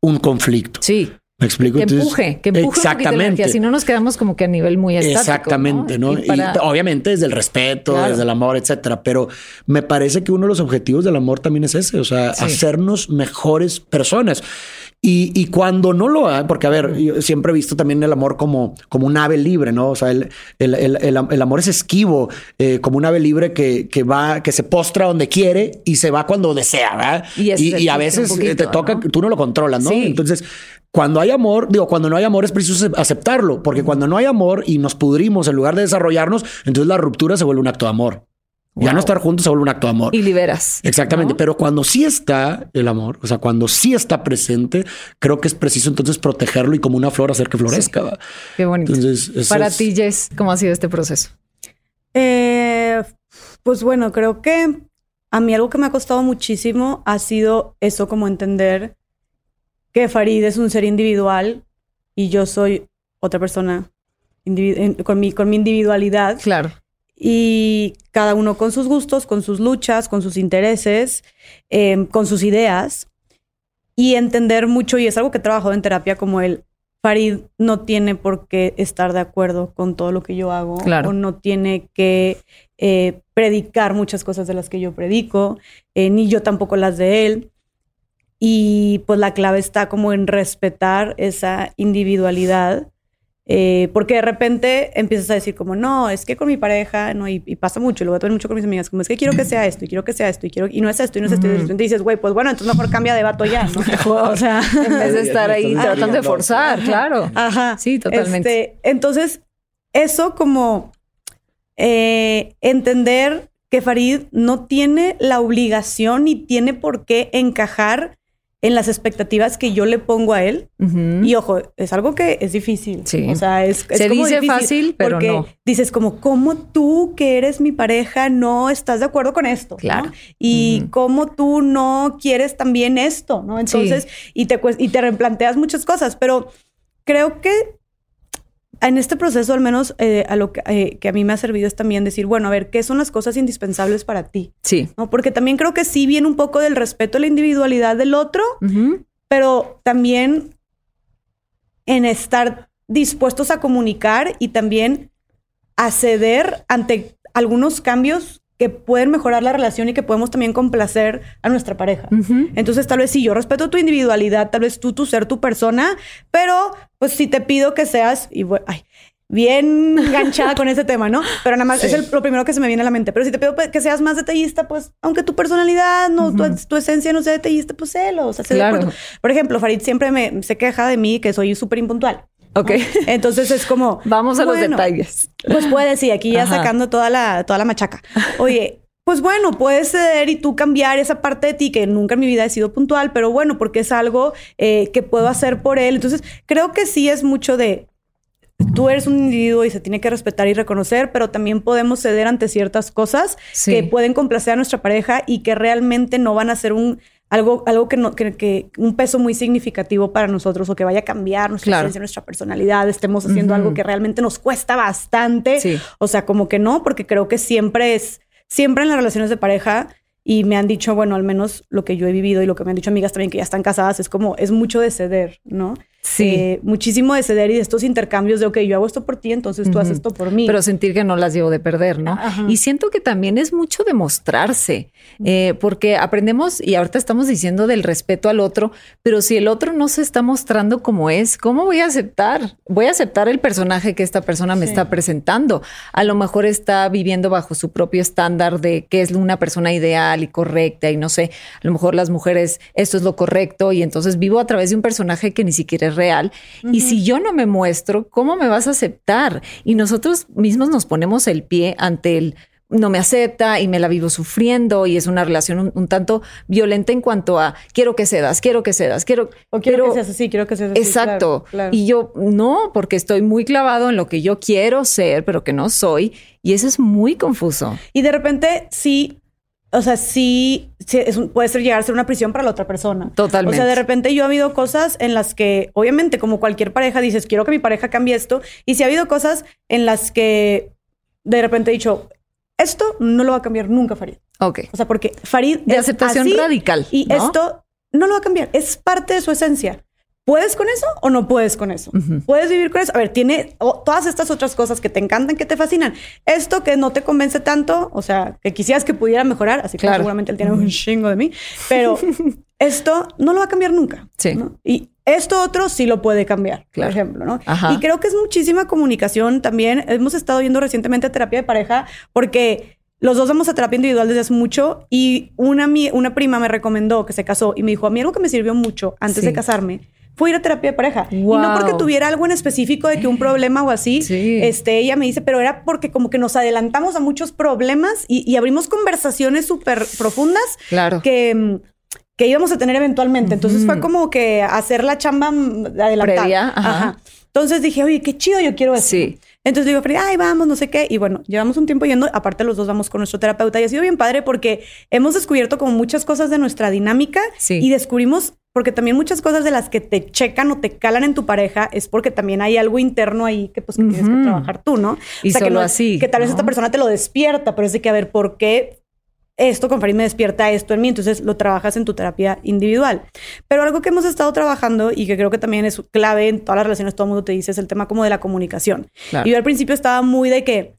un conflicto. Sí. ¿Me explico? Que empuje, que empuje exactamente. Si no nos quedamos como que a nivel muy estático. Exactamente, ¿no? Y, obviamente desde el respeto, desde el amor, etcétera. Pero me parece que uno de los objetivos del amor también es ese, o sea, hacernos mejores personas. Y, cuando no lo hay, porque a ver, yo siempre he visto también el amor como, como un ave libre, ¿no? O sea, el, el, amor es esquivo, eh, como un ave libre que, que, va, que se postra donde quiere y se va cuando desea, ¿verdad? Y, a veces te toca, tú no lo controlas, ¿no? Entonces, cuando hay amor, digo, cuando no hay amor es preciso aceptarlo, porque cuando no hay amor y nos pudrimos en lugar de desarrollarnos, entonces la ruptura se vuelve un acto de amor. Ya no estar juntos se vuelve un acto de amor. Y liberas. Exactamente. Pero cuando sí está el amor, o sea, cuando sí está presente, creo que es preciso entonces protegerlo y como una flor hacer que florezca. Qué bonito. Entonces, Para ti, Jess, ¿cómo ha sido este proceso? Eh, pues bueno, creo que a mí algo que me ha costado muchísimo ha sido eso, como entender que Farid es un ser individual y yo soy otra persona con mi, con mi individualidad. Claro y cada uno con sus gustos, con sus luchas, con sus intereses, em, con sus ideas y entender mucho, y es algo que he trabajado en terapia como el Farid no tiene por qué estar de acuerdo con todo lo que yo hago. O no tiene que eh, predicar muchas cosas de las que yo predico, eh, ni yo tampoco las de él. Y pues la clave está como en respetar esa individualidad eh, porque de repente empiezas a decir como, no, es que con mi pareja, no, y, pasa mucho, y lo voy a tener mucho con mis amigas, como es que quiero que sea esto, y quiero que sea esto, y quiero, y no es esto, y no es esto, y de repente dices, güey, pues bueno, entonces mejor cambia de vato ya, ¿no? o sea, en vez de estar ahí tratando de forzar, claro. Ajá. Sí, totalmente. Este, entonces, eso como eh, entender que Farid no tiene la obligación ni tiene por qué encajar en las expectativas que yo le pongo a él. Y ojo, es algo que es difícil. Sí. O sea, es, Se dice fácil, pero porque no. dices como, ¿cómo tú que eres mi pareja no estás de acuerdo con esto? Claro. Y cómo tú no quieres también esto, ¿no? Entonces, y, te, y te replanteas muchas cosas, pero creo que en este proceso, al menos eh, a lo eh, que, a mí me ha servido es también decir, bueno, a ver, ¿qué son las cosas indispensables para ti? Sí. ¿No? Porque también creo que sí viene un poco del respeto a la individualidad del otro, pero también en estar dispuestos a comunicar y también a ceder ante algunos cambios que pueden mejorar la relación y que podemos también complacer a nuestra pareja. Entonces, tal vez sí, yo respeto tu individualidad, tal vez tú, tu ser, tu persona, pero pues si te pido que seas, y ay, bien enganchada con ese tema, ¿no? Pero nada más es lo primero que se me viene a la mente. Pero si te pido que seas más detallista, pues aunque tu personalidad, no, tu, esencia no sea detallista, pues sélo. O sea, claro. por, ejemplo, Farid siempre me se queja de mí que soy súper impuntual. Ok. Entonces es como. Vamos a los detalles. Pues puedes, sí, aquí ya sacando toda la, toda la machaca. Oye, pues bueno, puedes ceder y tú cambiar esa parte de ti que nunca en mi vida he sido puntual, pero bueno, porque es algo eh, que puedo hacer por él. Entonces, creo que sí es mucho de tú eres un individuo y se tiene que respetar y reconocer, pero también podemos ceder ante ciertas cosas que pueden complacer a nuestra pareja y que realmente no van a ser un algo, algo que, no, que, un peso muy significativo para nosotros o que vaya a cambiar nuestra nuestra personalidad, estemos haciendo algo que realmente nos cuesta bastante. O sea, como que no, porque creo que siempre es, siempre en las relaciones de pareja y me han dicho, bueno, al menos lo que yo he vivido y lo que me han dicho amigas también que ya están casadas, es como, es mucho de ceder, ¿no? Sí. Eh, muchísimo de ceder y de estos intercambios de, ok, yo hago esto por ti, entonces tú haces esto por mí. Pero sentir que no las llevo de perder, ¿no? Y siento que también es mucho demostrarse, eh, porque aprendemos, y ahorita estamos diciendo del respeto al otro, pero si el otro no se está mostrando como es, ¿cómo voy a aceptar? Voy a aceptar el personaje que esta persona me está presentando. A lo mejor está viviendo bajo su propio estándar de qué es una persona ideal y correcta, y no sé, a lo mejor las mujeres, esto es lo correcto, y entonces vivo a través de un personaje que ni siquiera real. Y si yo no me muestro, ¿cómo me vas a aceptar? Y nosotros mismos nos ponemos el pie ante el no me acepta y me la vivo sufriendo y es una relación un, tanto violenta en cuanto a quiero que cedas, quiero que cedas, quiero o quiero que seas así, quiero que seas así. Exacto. Y yo no, porque estoy muy clavado en lo que yo quiero ser, pero que no soy y eso es muy confuso. Y de repente sí o sea, sí, puede ser llegar a ser una prisión para la otra persona. Totalmente. O sea, de repente yo ha habido cosas en las que, obviamente, como cualquier pareja, dices, quiero que mi pareja cambie esto. Y sí ha habido cosas en las que de repente he dicho, esto no lo va a cambiar nunca Farid. Ok. O sea, porque Farid de aceptación radical. Y esto no lo va a cambiar. Es parte de su esencia. ¿Puedes con eso o no puedes con eso? ¿Puedes vivir con eso? A ver, tiene todas estas otras cosas que te encantan, que te fascinan. Esto que no te convence tanto, o sea, que quisieras que pudiera mejorar, así que seguramente él tiene un chingo de mí, pero esto no lo va a cambiar nunca. Sí. Y esto otro sí lo puede cambiar, por ejemplo, ¿no? Y creo que es muchísima comunicación también. Hemos estado viendo recientemente terapia de pareja porque los dos vamos a terapia individual desde hace mucho y una, una prima me recomendó que se casó y me dijo, a mí algo que me sirvió mucho antes de casarme fue ir a terapia de pareja. Y no porque tuviera algo en específico de que un problema o así, este, ella me dice, pero era porque como que nos adelantamos a muchos problemas y, abrimos conversaciones súper profundas claro. que, que íbamos a tener eventualmente. Entonces fue como que hacer la chamba adelantada. Ajá. Entonces dije, oye, qué chido, yo quiero eso. Sí. Entonces digo, ay, vamos, no sé qué. Y bueno, llevamos un tiempo yendo. Aparte, los dos vamos con nuestro terapeuta y ha sido bien padre porque hemos descubierto como muchas cosas de nuestra dinámica y descubrimos porque también muchas cosas de las que te checan o te calan en tu pareja es porque también hay algo interno ahí que pues que tienes que trabajar tú, ¿no? Y o sea, solo que así. Que tal vez esta persona te lo despierta, pero es de que a ver, ¿por qué esto con Farid me despierta esto en mí, entonces lo trabajas en tu terapia individual. Pero algo que hemos estado trabajando y que creo que también es clave en todas las relaciones, todo el mundo te dice, es el tema como de la comunicación. Y yo al principio estaba muy de que,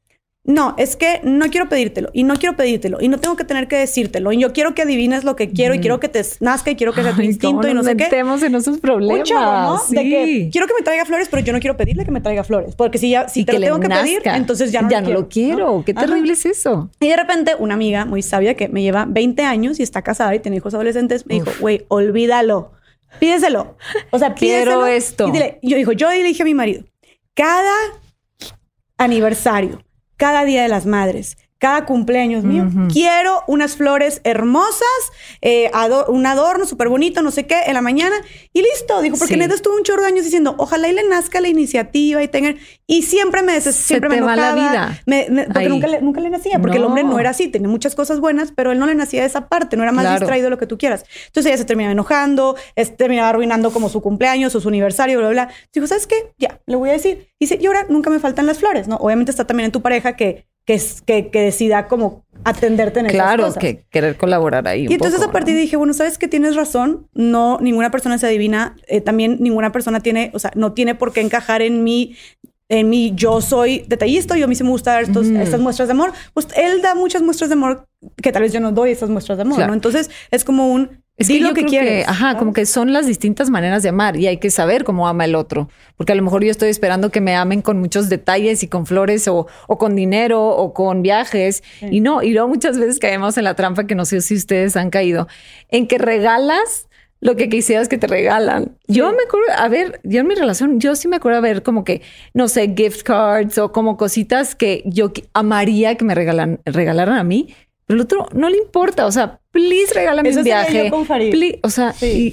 no, es que no quiero pedírtelo y no quiero pedírtelo y no tengo que tener que decírtelo y yo quiero que adivines lo que quiero y quiero que te nazca y quiero que sea tu instinto y no sé qué. en esos problemas. ¿no? De que quiero que me traiga flores, pero yo no quiero pedirle que me traiga flores, porque si ya si te lo tengo que pedir, entonces ya no, ya lo, no quiero, lo quiero. Qué terrible es eso. Y de repente una amiga muy sabia que me lleva 20 años y está casada y tiene hijos adolescentes me dijo, "Güey, olvídalo. Pídeselo." O sea, pídeselo. Quiero esto. Y dile, yo dijo, "Yo le dije a mi marido, cada aniversario cada Día de las Madres, cada cumpleaños mío. Quiero unas flores hermosas, eh, un adorno súper bonito, no sé qué, en la mañana. Y listo. Dijo, porque neta estuvo un chorro de años diciendo, ojalá y le nazca la iniciativa y tengan... Y siempre me siempre me enojaba. la vida. porque nunca le, nunca le, nacía, porque el hombre no era así, tenía muchas cosas buenas, pero él no le nacía de esa parte, no era más distraído de lo que tú quieras. Entonces ella se terminaba enojando, terminaba arruinando como su cumpleaños o su aniversario, bla, bla. bla. Dijo, ¿sabes qué? Ya, le voy a decir. Y dice, y ahora nunca me faltan las flores, ¿no? Obviamente está también en tu pareja que que, que, decida como atenderte en claro, esas cosas. que querer colaborar ahí. y entonces a partir dije, bueno, sabes que tienes razón, no, ninguna persona se adivina, eh, también ninguna persona tiene, o sea, no tiene por qué encajar en mi en mí yo soy detallista, yo a mí sí me gusta dar estos, estas muestras de amor, pues él da muchas muestras de amor que tal vez yo no doy esas muestras de amor, ¿no? Entonces es como un es que lo que quieres. ajá, como que son las distintas maneras de amar y hay que saber cómo ama el otro. Porque a lo mejor yo estoy esperando que me amen con muchos detalles y con flores o, o con dinero o con viajes. Y no, y luego muchas veces caemos en la trampa que no sé si ustedes han caído, en que regalas lo que quisieras que te regalan. Yo me acuerdo, a ver, yo en mi relación, yo sí me acuerdo a ver como que, no sé, gift cards o como cositas que yo amaría que me regalan, regalaran a mí, pero el otro no le importa. O sea, please regálame un viaje. Yo con Farid. o sea, y,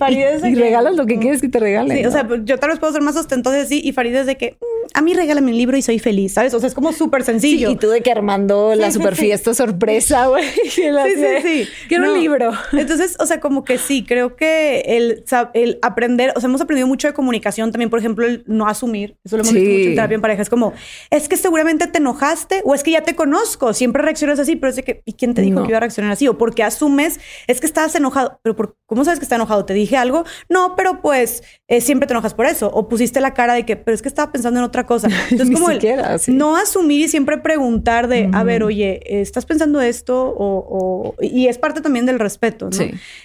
regalas lo que quieres que te regalen. Sí, o sea, yo tal vez puedo ser más ostentosa sí, y Farid es de que mm, a mí regálame un libro y soy feliz, ¿sabes? O sea, es como súper sencillo. y tú de que armando la super fiesta sorpresa, güey. sí, sí, sí. Quiero un libro. Entonces, o sea, como que sí, creo que el, el aprender, o sea, hemos aprendido mucho de comunicación también, por ejemplo, el no asumir. Eso lo hemos visto mucho en terapia en pareja. Es como, es que seguramente te enojaste o es que ya te conozco. Siempre reaccionas así, pero es de que, ¿y quién te dijo que iba a reaccionar así? O porque asumes es que estás enojado, pero por, ¿cómo sabes que está enojado? ¿Te dije algo? No, pero pues eh, siempre te enojas por eso. O pusiste la cara de que, pero es que estaba pensando en otra cosa. Entonces, como no asumir y siempre preguntar de, a ver, oye, ¿estás pensando esto? O, y es parte también del respeto, ¿no?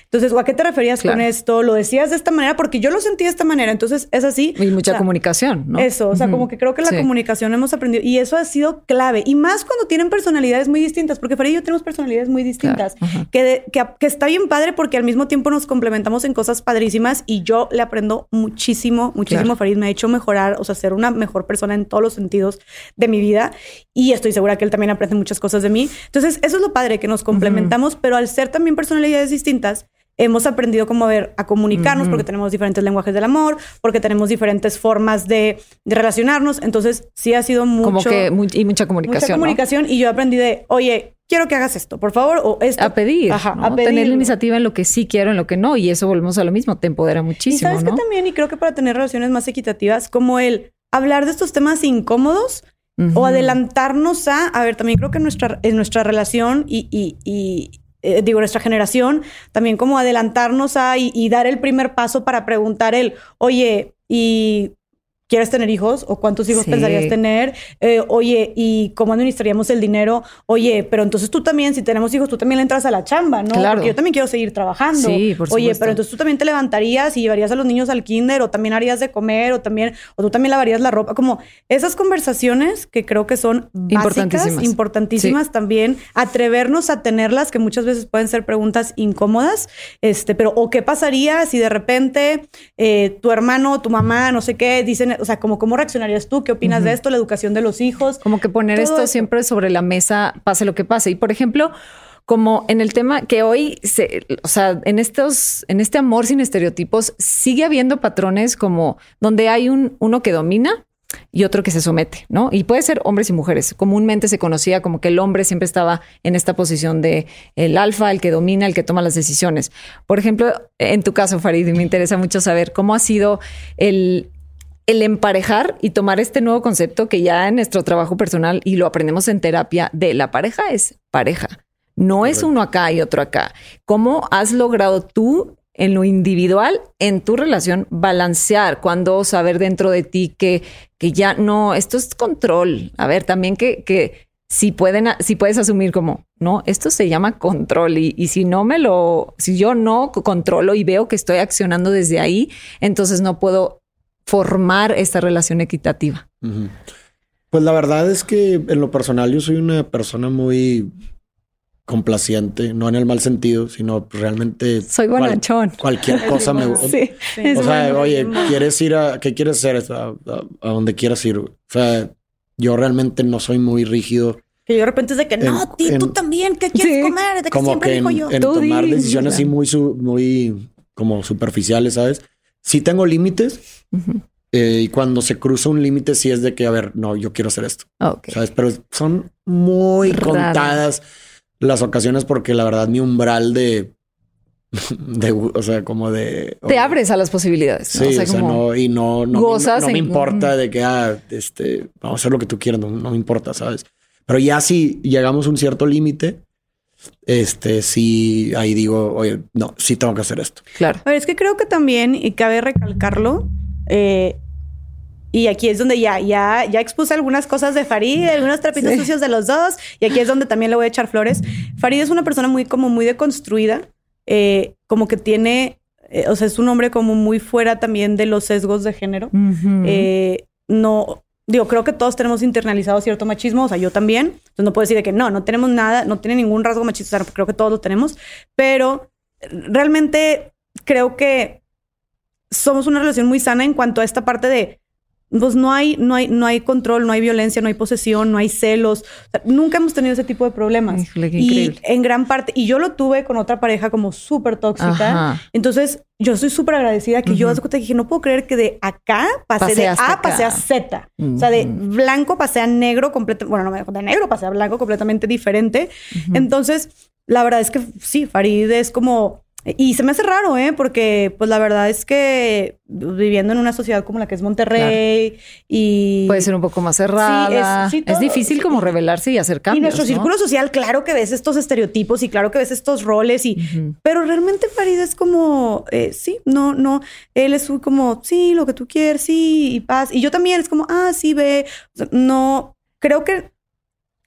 Entonces, ¿o a qué te referías con esto? ¿Lo decías de esta manera? Porque yo lo sentí de esta manera. Entonces, es así. Y mucha comunicación, ¿no? Eso, o sea, como que creo que la comunicación hemos aprendido. Y eso ha sido clave. Y más cuando tienen personalidades muy distintas, porque Farid y yo tenemos personalidades muy distintas. que, que, está bien padre porque al mismo tiempo nos complementamos en cosas padrísimas y yo le aprendo muchísimo, muchísimo. Farid me ha hecho mejorar, o sea, ser una mejor persona en todos los sentidos de mi vida. Y estoy segura que él también aprende muchas cosas de mí. Entonces, eso es lo padre, que nos complementamos, pero al ser también personalidades distintas, hemos aprendido como a ver, a comunicarnos porque tenemos diferentes lenguajes del amor, porque tenemos diferentes formas de, relacionarnos. Entonces, sí ha sido mucho. Como que y mucha comunicación. Mucha comunicación. Y yo aprendí de, oye, quiero que hagas esto, por favor, o esto. A pedir. Ajá, a Tener la iniciativa en lo que sí quiero, en lo que no. Y eso volvemos a lo mismo, te empodera muchísimo. Y sabes que también, y creo que para tener relaciones más equitativas, como el hablar de estos temas incómodos. O adelantarnos a, a ver, también creo que nuestra, en nuestra relación y, y eh, digo, nuestra generación, también como adelantarnos a y, dar el primer paso para preguntar el, oye, ¿y ¿Quieres tener hijos? ¿O cuántos hijos pensarías tener? Eh, oye, ¿y cómo administraríamos el dinero? Oye, pero entonces tú también, si tenemos hijos, tú también le entras a la chamba, ¿no? Claro. Porque yo también quiero seguir trabajando. Sí, por Oye, pero entonces tú también te levantarías y llevarías a los niños al kinder, o también harías de comer, o también, o tú también lavarías la ropa. Como esas conversaciones que creo que son importantísimas, importantísimas también, atrevernos a tenerlas, que muchas veces pueden ser preguntas incómodas, este, pero, o qué pasaría si de repente eh, tu hermano, tu mamá, no sé qué, dicen, o sea, como cómo reaccionarías tú, qué opinas de esto, la educación de los hijos. Como que poner esto siempre sobre la mesa, pase lo que pase. Y por ejemplo, como en el tema que hoy, se, o sea, en estos, en este amor sin estereotipos, sigue habiendo patrones como donde hay un uno que domina y otro que se somete, ¿no? Y puede ser hombres y mujeres. Comúnmente se conocía como que el hombre siempre estaba en esta posición de el alfa, el que domina, el que toma las decisiones. Por ejemplo, en tu caso, Farid, me interesa mucho saber cómo ha sido el el emparejar y tomar este nuevo concepto que ya en nuestro trabajo personal y lo aprendemos en terapia de la pareja es pareja No es uno acá y otro acá. ¿Cómo has logrado tú en lo individual, en tu relación, balancear cuando saber dentro de ti que, que ya no, esto es control. A ver, también que, que si pueden, si puedes asumir como, no, esto se llama control y, y, si no me lo, si yo no controlo y veo que estoy accionando desde ahí, entonces no puedo formar esta relación equitativa. Pues la verdad es que en lo personal yo soy una persona muy complaciente, no en el mal sentido, sino realmente soy bonachón. cualquier cosa me gusta. Sí, o sea, oye, ¿quieres ir a qué quieres hacer? A, a, donde quieras ir. O sea, yo realmente no soy muy rígido. Que de repente es de que no, ti, tú también, ¿qué quieres comer? De que como siempre que digo yo. En tomar decisiones así muy, muy como superficiales, ¿sabes? Sí tengo límites. Eh, y cuando se cruza un límite, sí es de que, a ver, no, yo quiero hacer esto. ¿Sabes? Pero son muy contadas las ocasiones porque la verdad mi umbral de, de o sea, como de... Te abres a las posibilidades. Sí, o sea, no, y no, no, no me importa de que, ah, este, vamos a hacer lo que tú quieras, no, me importa, ¿sabes? Pero ya si llegamos a un cierto límite, este, sí, ahí digo, oye, no, sí tengo que hacer esto. Claro. Pero es que creo que también, y cabe recalcarlo, eh, y aquí es donde ya, ya, ya expuse algunas cosas de Farid, algunos trapitos sucios de los dos. Y aquí es donde también le voy a echar flores. Farid es una persona muy, como muy deconstruida. Eh, como que tiene, eh, o sea, es un hombre como muy fuera también de los sesgos de género. Eh, no, digo, creo que todos tenemos internalizado cierto machismo, o sea, yo también. Entonces no puedo decir de que no, no tenemos nada, no tiene ningún rasgo machista, creo que todos lo tenemos. Pero realmente creo que somos una relación muy sana en cuanto a esta parte de pues no hay, no hay, no hay control, no hay violencia, no hay posesión, no hay celos. nunca hemos tenido ese tipo de problemas. y en gran parte, y yo lo tuve con otra pareja como súper tóxica. Entonces, yo estoy súper agradecida que yo hace cuenta que dije, no puedo creer que de acá pasé de A, pasé a Z. O sea, de blanco pasé a negro completamente, bueno, no me de negro pasé a blanco completamente diferente. Entonces, la verdad es que sí, Farid es como y se me hace raro, ¿eh? Porque, pues, la verdad es que viviendo en una sociedad como la que es Monterrey y... Puede ser un poco más cerrada. es, difícil como revelarse y hacer cambios, Y nuestro círculo social, claro que ves estos estereotipos y claro que ves estos roles y... Pero realmente Farid es como, eh, sí, no, no. Él es como, sí, lo que tú quieres, sí, y paz. Y yo también es como, ah, sí, ve. no, creo que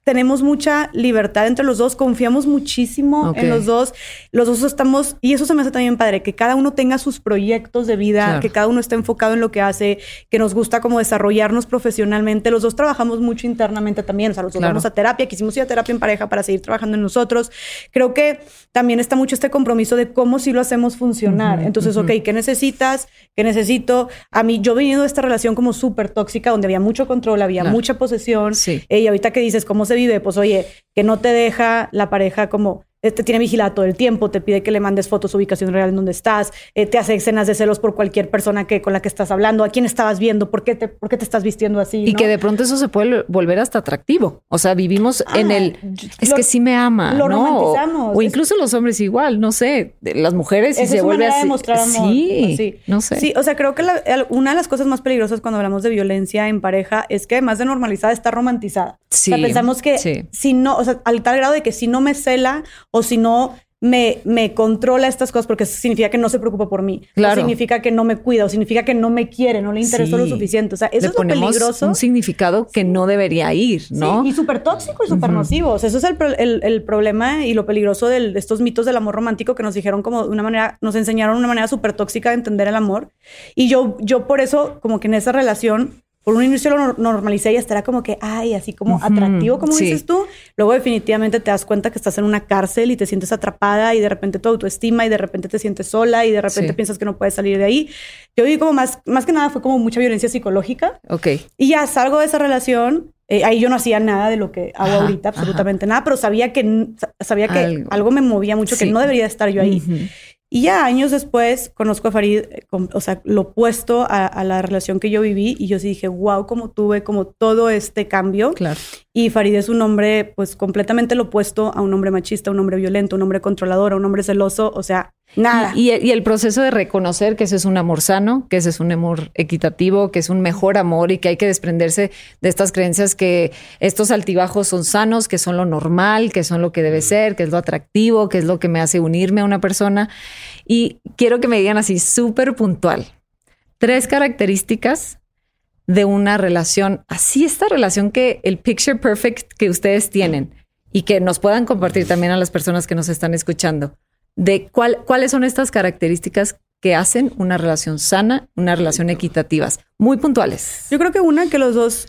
tenemos mucha libertad entre los dos, confiamos muchísimo en los dos, los dos estamos, y eso se me hace también padre, que cada uno tenga sus proyectos de vida, que cada uno esté enfocado en lo que hace, que nos gusta como desarrollarnos profesionalmente, los dos trabajamos mucho internamente también, o sea, los dos vamos a terapia, quisimos ir a terapia en pareja para seguir trabajando en nosotros, creo que también está mucho este compromiso de cómo si lo hacemos funcionar, entonces, ok, ¿qué necesitas? ¿Qué necesito? A mí, yo venido de esta relación como súper tóxica, donde había mucho control, había mucha posesión, eh, y ahorita que dices, ¿cómo se vive, pues oye, que no te deja la pareja como te este, tiene vigilada todo el tiempo, te pide que le mandes fotos, ubicación real en donde estás, eh, te hace escenas de celos por cualquier persona que con la que estás hablando, a quién estabas viendo, por qué te, por qué te estás vistiendo así. Y que de pronto eso se puede volver hasta atractivo. O sea, vivimos en ah, el es que sí me ama, lo romantizamos. O, incluso los hombres igual, no sé, las mujeres si se vuelve así. Sí, no sé. Sí, o sea, creo que una de las cosas más peligrosas cuando hablamos de violencia en pareja es que además de normalizada está romantizada. Sí. O sea, pensamos que si no, o sea, al tal grado de que si no me cela o si no me, me controla estas cosas porque significa que no se preocupa por mí. Claro. significa que no me cuida o significa que no me quiere, no le interesó lo suficiente. O sea, eso es lo peligroso. Un significado que no debería ir, ¿no? Sí. Y súper tóxico y súper nocivo. O sea, eso es el, el, problema y lo peligroso de estos mitos del amor romántico que nos dijeron como de una manera, nos enseñaron una manera súper tóxica de entender el amor. Y yo, yo por eso, como que en esa relación, por un inicio lo normalicé y estará como que, ay, así como atractivo, como dices tú. Luego definitivamente te das cuenta que estás en una cárcel y te sientes atrapada y de repente tu autoestima y de repente te sientes sola y de repente piensas que no puedes salir de ahí. Yo vi como más, más que nada fue como mucha violencia psicológica. Ok. Y ya salgo de esa relación. Eh, ahí yo no hacía nada de lo que hago ahorita, absolutamente nada, pero sabía que, sabía que algo, me movía mucho, que no debería estar yo ahí. Y ya años después conozco a Farid, eh, o sea, lo opuesto a, la relación que yo viví y yo sí dije, wow, cómo tuve como todo este cambio. Claro. Y Farid es un hombre pues completamente lo opuesto a un hombre machista, un hombre violento, un hombre controlador, un hombre celoso, o sea, Nada. Y, el proceso de reconocer que ese es un amor sano, que ese es un amor equitativo, que es un mejor amor y que hay que desprenderse de estas creencias que estos altibajos son sanos, que son lo normal, que son lo que debe ser, que es lo atractivo, que es lo que me hace unirme a una persona. Y quiero que me digan así súper puntual. Tres características de una relación, así esta relación que el picture perfect que ustedes tienen y que nos puedan compartir también a las personas que nos están escuchando de cuál, cuáles son estas características que hacen una relación sana, una relación equitativa, muy puntuales. Yo creo que una, que los dos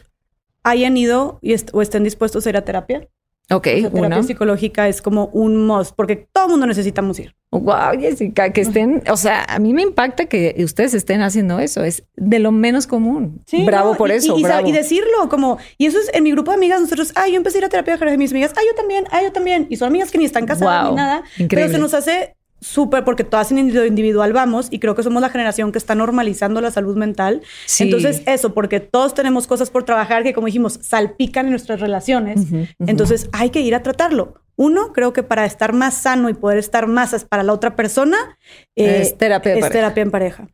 hayan ido y o estén dispuestos a ir a terapia. Ok, la terapia psicológica es como un must, porque todo el mundo necesitamos ir. Wow, Jessica, que estén, o sea, a mí me impacta que ustedes estén haciendo eso, es de lo menos común. Sí, bravo por eso, y, bravo. Y decirlo, como, y eso es en mi grupo de amigas, nosotros, ay, yo empecé a ir a terapia de mis amigas, ay, yo también, ay, yo también, y son amigas que ni están casadas ni nada, pero se nos hace súper, porque todas en individual vamos y creo que somos la generación que está normalizando la salud mental. Entonces, eso, porque todos tenemos cosas por trabajar que, como dijimos, salpican en nuestras relaciones. Entonces, hay que ir a tratarlo. Uno, creo que para estar más sano y poder estar más para la otra persona, eh, es, terapia, terapia en pareja.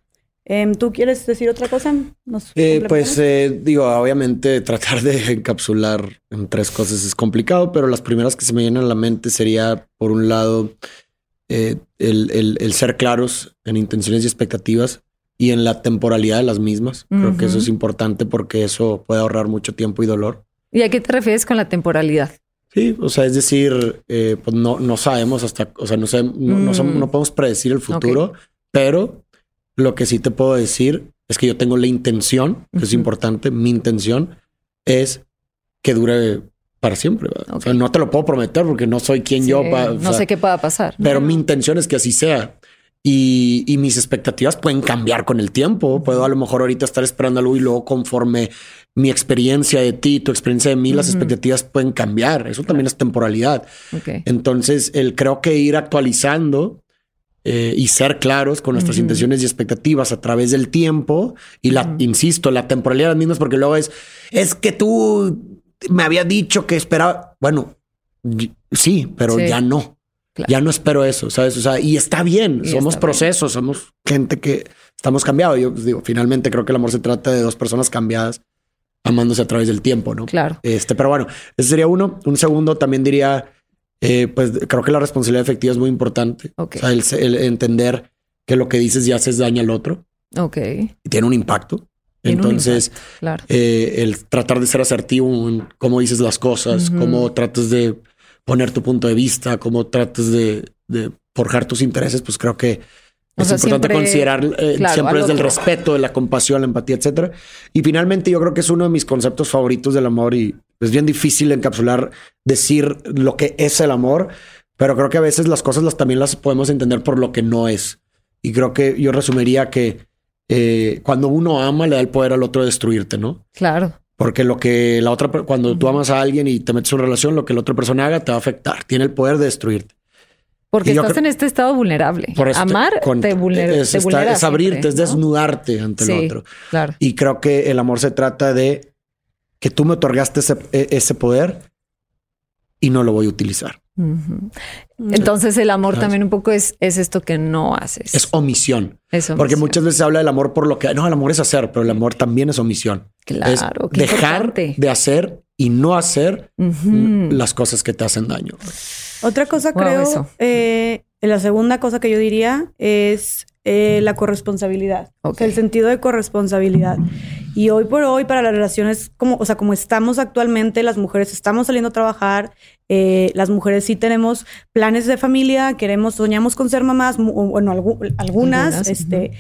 Em, ¿Tú quieres decir otra cosa? Eh, pues eh, digo, obviamente tratar de encapsular en tres cosas es complicado, pero las primeras que se me vienen a la mente sería, por un lado, eh, el, ser claros en intenciones y expectativas y en la temporalidad de las mismas. Creo que eso es importante porque eso puede ahorrar mucho tiempo y dolor. ¿Y a qué te refieres con la temporalidad? Sí, o sea, es decir, eh, pues no, no sabemos hasta, o sea, no, sé, no, no, mm. podemos predecir el futuro, pero lo que sí te puedo decir es que yo tengo la intención, que es importante, mi intención es que dure para siempre. O sea, no te lo puedo prometer porque no soy quien yo. no sé qué pueda pasar. Pero mi intención es que así sea. Y, y, mis expectativas pueden cambiar con el tiempo. Puedo a lo mejor ahorita estar esperando algo y luego conforme mi experiencia de ti, tu experiencia de mí, las expectativas pueden cambiar. Eso también es temporalidad. Entonces, el creo que ir actualizando eh, y ser claros con nuestras intenciones y expectativas a través del tiempo y la, insisto, la temporalidad de las mismas, porque luego es, es que tú me había dicho que esperaba. Bueno, sí, pero ya no. Ya no espero eso, ¿sabes? O sea, y está bien, somos procesos, somos gente que estamos cambiados. Yo pues, digo, finalmente creo que el amor se trata de dos personas cambiadas amándose a través del tiempo, ¿no? Claro. Este, pero bueno, ese sería uno. Un segundo también diría, eh, pues creo que la responsabilidad efectiva es muy importante. O sea, el, entender que lo que dices y haces daña al otro. Ok. Y tiene un impacto. Entonces, eh, el tratar de ser asertivo en cómo dices las cosas, cómo tratas de poner tu punto de vista, cómo tratas de, forjar tus intereses, pues creo que es importante considerar eh, siempre es del respeto, de la compasión, la empatía, etcétera. Y finalmente, yo creo que es uno de mis conceptos favoritos del amor y es bien difícil encapsular, decir lo que es el amor, pero creo que a veces las cosas las también las podemos entender por lo que no es. Y creo que yo resumiría que eh, cuando uno ama, le da el poder al otro de destruirte, ¿no? Claro. Porque lo que la otra, cuando tú amas a alguien y te metes en una relación, lo que la otra persona haga te va a afectar. Tiene el poder de destruirte. Porque estás en este estado vulnerable. Amar te, vulnera, es, es abrirte, es desnudarte ante el otro. Claro. Y creo que el amor se trata de que tú me otorgaste ese, e, ese poder y no lo voy a utilizar. Entonces el amor también un poco es, es esto que no haces. Es omisión. Porque muchas veces se habla del amor por lo que... No, el amor es hacer, pero el amor también es omisión. Claro. Es dejar de hacer y no hacer las cosas que te hacen daño. Otra cosa creo, eh, la segunda cosa que yo diría es eh, la corresponsabilidad. el sentido de corresponsabilidad. Y hoy por hoy, para las relaciones, como, o sea, como estamos actualmente, las mujeres estamos saliendo a trabajar, eh, las mujeres sí tenemos planes de familia, queremos, soñamos con ser mamás, bueno, algunas, este,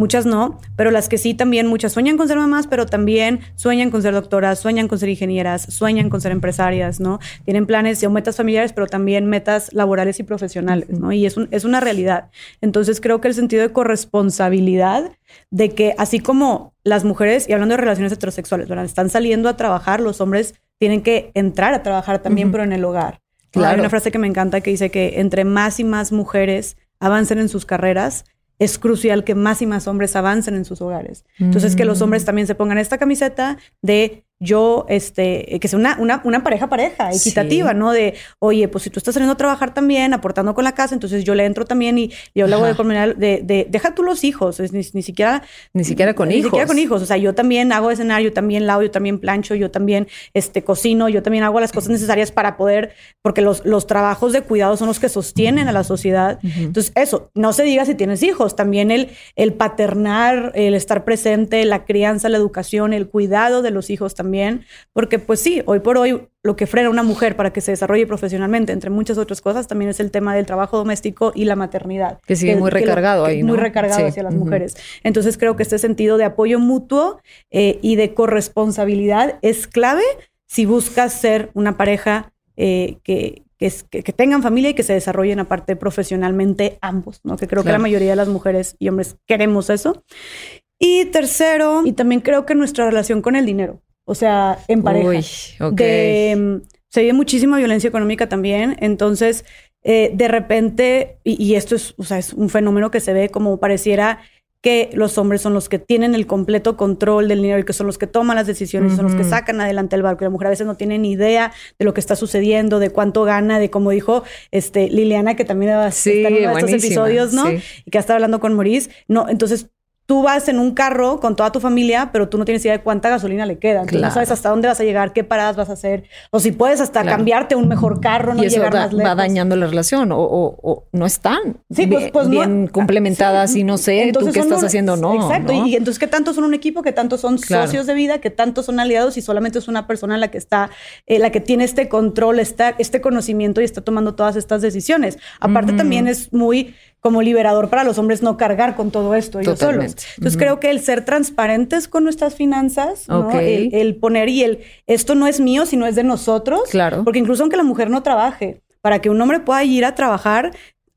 muchas no, pero las que sí también, muchas sueñan con ser mamás, pero también sueñan con ser doctoras, sueñan con ser ingenieras, sueñan con ser empresarias, ¿no? Tienen planes o metas familiares, pero también metas laborales y profesionales, ¿no? Y es, es una realidad. Entonces creo que el sentido de corresponsabilidad de que así como las mujeres, y hablando de relaciones heterosexuales, ¿verdad? están saliendo a trabajar, los hombres tienen que entrar a trabajar también, pero en el hogar. Hay una frase que me encanta que dice que entre más y más mujeres avancen en sus carreras, es crucial que más y más hombres avancen en sus hogares. Entonces, que los hombres mm. también se pongan esta camiseta de yo, este, que sea una, una, una pareja pareja, equitativa, ¿no? De, oye, pues si tú estás saliendo a trabajar también, aportando con la casa, entonces yo le entro también y yo le hago de, de, de, deja tú los hijos, ni, ni siquiera... Ni siquiera con ni hijos. Ni siquiera con hijos, o sea, yo también hago escenario, yo también lavo, yo también plancho, yo también, este, cocino, yo también hago las cosas necesarias para poder, porque los, los trabajos de cuidado son los que sostienen a la sociedad. Entonces, eso, no se diga si tienes hijos, también el, el paternar, el estar presente, la crianza, la educación, el cuidado de los hijos también porque pues sí, hoy por hoy lo que frena a una mujer para que se desarrolle profesionalmente, entre muchas otras cosas, también es el tema del trabajo doméstico y la maternidad. Que sigue muy recargado ahí, Muy recargado hacia las mujeres. Entonces creo que este sentido de apoyo mutuo eh, y de corresponsabilidad es clave si buscas ser una pareja eh, que, que, tengan familia y que se desarrollen aparte profesionalmente ambos, ¿no? Que creo que la mayoría de las mujeres y hombres queremos eso. Y tercero, y también creo que nuestra relación con el dinero o sea, en pareja. Uy, mm, se vive muchísima violencia económica también, entonces eh, de repente, y, esto es, o sea, es un fenómeno que se ve como pareciera que los hombres son los que tienen el completo control del dinero y que son los que toman las decisiones, son los que sacan adelante el barco. Y la mujer a veces no tiene ni idea de lo que está sucediendo, de cuánto gana, de cómo dijo este Liliana, que también va sí, en estos episodios, ¿no? Y que está hablando con Maurice. No, entonces tú vas en un carro con toda tu familia, pero tú no tienes idea de cuánta gasolina le queda. no sabes hasta dónde vas a llegar, qué paradas vas a hacer, o si puedes hasta cambiarte un mejor carro, no y llegar más lejos. va dañando la relación, o, no están sí, pues, pues bien, complementadas y no sé tú qué estás haciendo, no. Exacto, Y, entonces qué tanto son un equipo, qué tanto son socios de vida, qué tanto son aliados y solamente es una persona la que está, eh, la que tiene este control, está, este conocimiento y está tomando todas estas decisiones. Aparte también es muy como liberador para los hombres no cargar con todo esto ellos solos. Entonces creo que el ser transparentes con nuestras finanzas, el, poner y el esto no es mío, sino es de nosotros. Claro. Porque incluso aunque la mujer no trabaje, para que un hombre pueda ir a trabajar,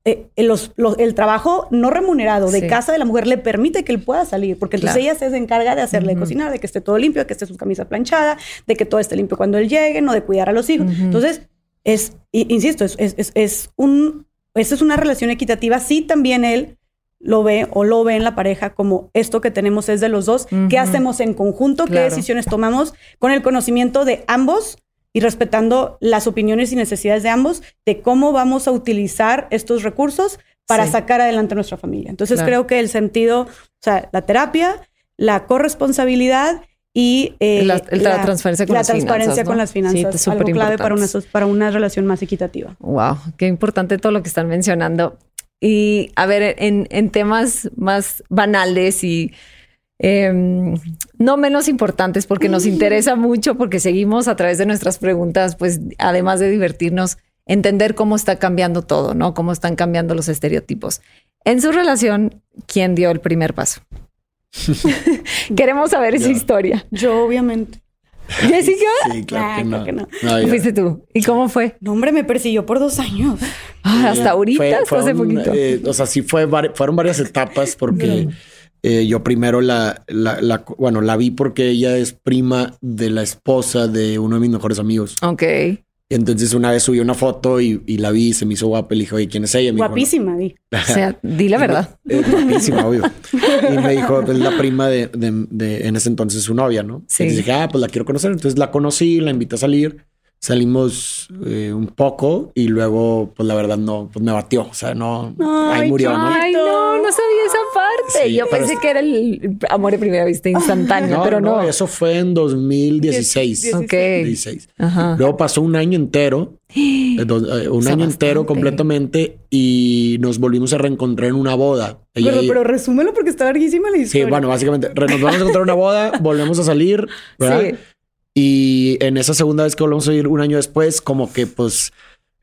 eh, el trabajo no remunerado de casa de la mujer le permite que él pueda salir, porque entonces ella se encarga de hacerle cocinar, de que esté todo limpio, de que esté su camisa planchada, de que todo esté limpio cuando él llegue, no de cuidar a los hijos. Entonces, es, insisto, es, es, es un esa es una relación equitativa. Sí, también él lo ve o lo ve en la pareja como esto que tenemos es de los dos. ¿Qué hacemos en conjunto? ¿Qué decisiones tomamos con el conocimiento de ambos y respetando las opiniones y necesidades de ambos de cómo vamos a utilizar estos recursos para sacar adelante a nuestra familia? Entonces creo que el sentido, o sea, la terapia, la corresponsabilidad y eh, la, transferencia con la las transparencia finanzas, con las finanzas, sí, algo clave para una, para una relación más equitativa. Wow, qué importante todo lo que están mencionando. Y a ver, en, en temas más banales y em, no menos importantes, porque nos interesa mucho, porque seguimos a través de nuestras preguntas, pues además de divertirnos, entender cómo está cambiando todo, ¿no? Cómo están cambiando los estereotipos. En su relación, ¿quién dio el primer paso? Queremos saber esa historia. Yo, obviamente. ¿Jessica? Sí, claro, que, no. Fuiste tú. ¿Y cómo fue? No, hombre, me persiguió por dos años. Ah, hasta ahorita, fue, hace poquito. Eh, o sea, sí fue, fueron varias etapas porque eh, yo primero la, la, la, bueno, la vi porque ella es prima de la esposa de uno de mis mejores amigos. Ok. Entonces una vez subí una foto y, la vi, se me hizo guapa y le dije, oye, ¿quién es ella? Guapísima, di. O sea, di la verdad. Guapísima, obvio. Y me dijo, es la prima de, de, en ese entonces su novia, ¿no? Sí. Entonces dije, ah, pues la quiero conocer. Entonces la conocí, la invité a salir. Salimos eh, un poco y luego, pues la verdad, no, pues me batió. O sea, no, ahí murió, ¿no? Ay, no, no sabía esa parte. Yo pensé que era el amor de primera vista instantáneo, pero no. Eso fue en 2016. Ok. 16. Luego pasó un año entero, eh, eh, un año entero completamente y nos volvimos a reencontrar en una boda. pero, pero resúmelo porque está larguísima la historia. Sí, bueno, básicamente nos vamos a encontrar en una boda, volvemos a salir, ¿verdad? Sí. Y en esa segunda vez que volvemos a ir un año después, como que pues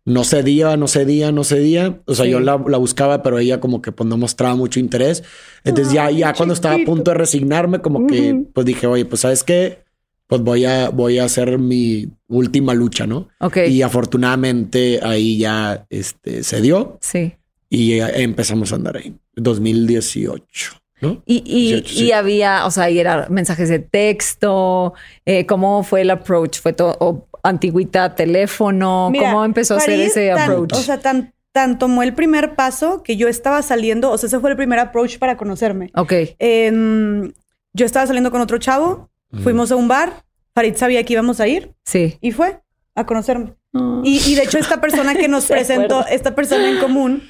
no cedía, no cedía, no cedía. O sea, yo la, buscaba, pero ella como que pues no mostraba mucho interés. Entonces ya, ya cuando estaba a punto de resignarme, como que pues dije, oye, pues sabes qué, pues voy a, voy a hacer mi última lucha, ¿no? Ok. Y afortunadamente ahí ya este, se dio. Sí. Y empezamos a andar ahí. 2018. Y, y, había, o sea, y era mensajes de texto, eh, ¿cómo fue el approach? ¿Fue todo antigüita, teléfono? ¿Cómo empezó a hacer ese approach? O sea, tan, tan tomó el primer paso que yo estaba saliendo, o sea, ese fue el primer approach para conocerme. Ok. Em, yo estaba saliendo con otro chavo, fuimos a un bar, Farid sabía que íbamos a ir. Sí. Y fue a conocerme. Y, de hecho, esta persona que nos presentó, esta persona en común,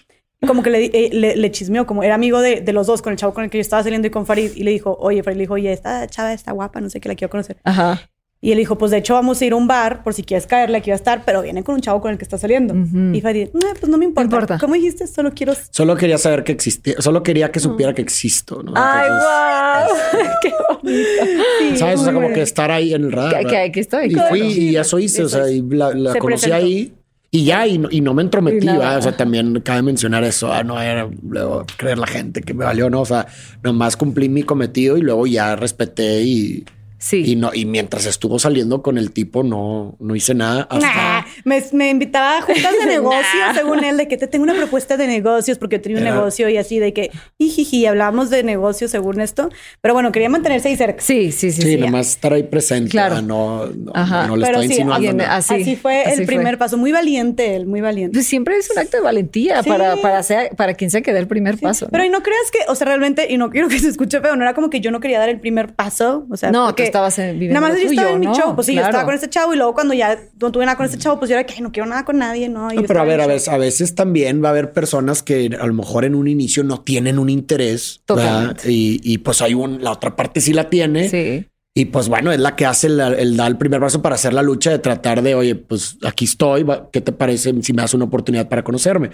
como que le, eh, le, chismeó, como era amigo de, de, los dos, con el chavo con el que yo estaba saliendo y con Farid, y le dijo, oye, Farid le dijo, oye, esta chava está guapa, no sé qué, la quiero conocer. Ajá. Y él dijo, pues de hecho vamos a ir a un bar por si quieres caerle, aquí va a estar, pero viene con un chavo con el que está saliendo. Y Farid, no, pues no me importa. importa. ¿Cómo dijiste? Solo quiero... Solo quería saber que existía, solo quería que supiera que existo, ¿no? ¡Ay, wow! ¡Qué bonito! ¿Sabes? o sea, como que estar ahí en el radar. Que, aquí estoy. Y fui y eso hice, o sea, y la, conocí ahí. Y ya, y no, y no me entrometí, o sea, también cabe mencionar eso, ah, no era luego creer la gente que me valió, no, o sea, nomás cumplí mi cometido y luego ya respeté y, Sí. Y no, y mientras estuvo saliendo con el tipo, no, no hice nada. Hasta... me, me, invitaba a juntas de negocios, según él, de que te tengo una propuesta de negocios, porque yo tenía un negocio y así, de que jiji, hablábamos de negocios según esto. Pero bueno, quería mantenerse ahí cerca. Sí, sí, sí. Sí, nomás estar ahí presente. Claro. No, no, no le estaba insinuando. Así, fue el primer paso. Muy valiente él, muy valiente. Pues siempre es un acto de valentía para, para, para quien se quede el primer paso. Pero y no creas que, o sea, realmente, y no quiero que se escuche feo, no era como que yo no quería dar el primer paso. O sea, no, que estabas viviendo Nada más yo estaba en mi show. Pues sí, yo estaba con este chavo y luego cuando ya no tuve nada con este chavo, pues yo era que no quiero nada con nadie, ¿no? pero a ver, a veces, a veces también va a haber personas que a lo mejor en un inicio no tienen un interés. Y, y, pues hay un, la otra parte sí la tiene. Sí. Y pues bueno, es la que hace el, el, da el primer paso para hacer la lucha de tratar de, oye, pues aquí estoy, ¿qué te parece si me das una oportunidad para conocerme?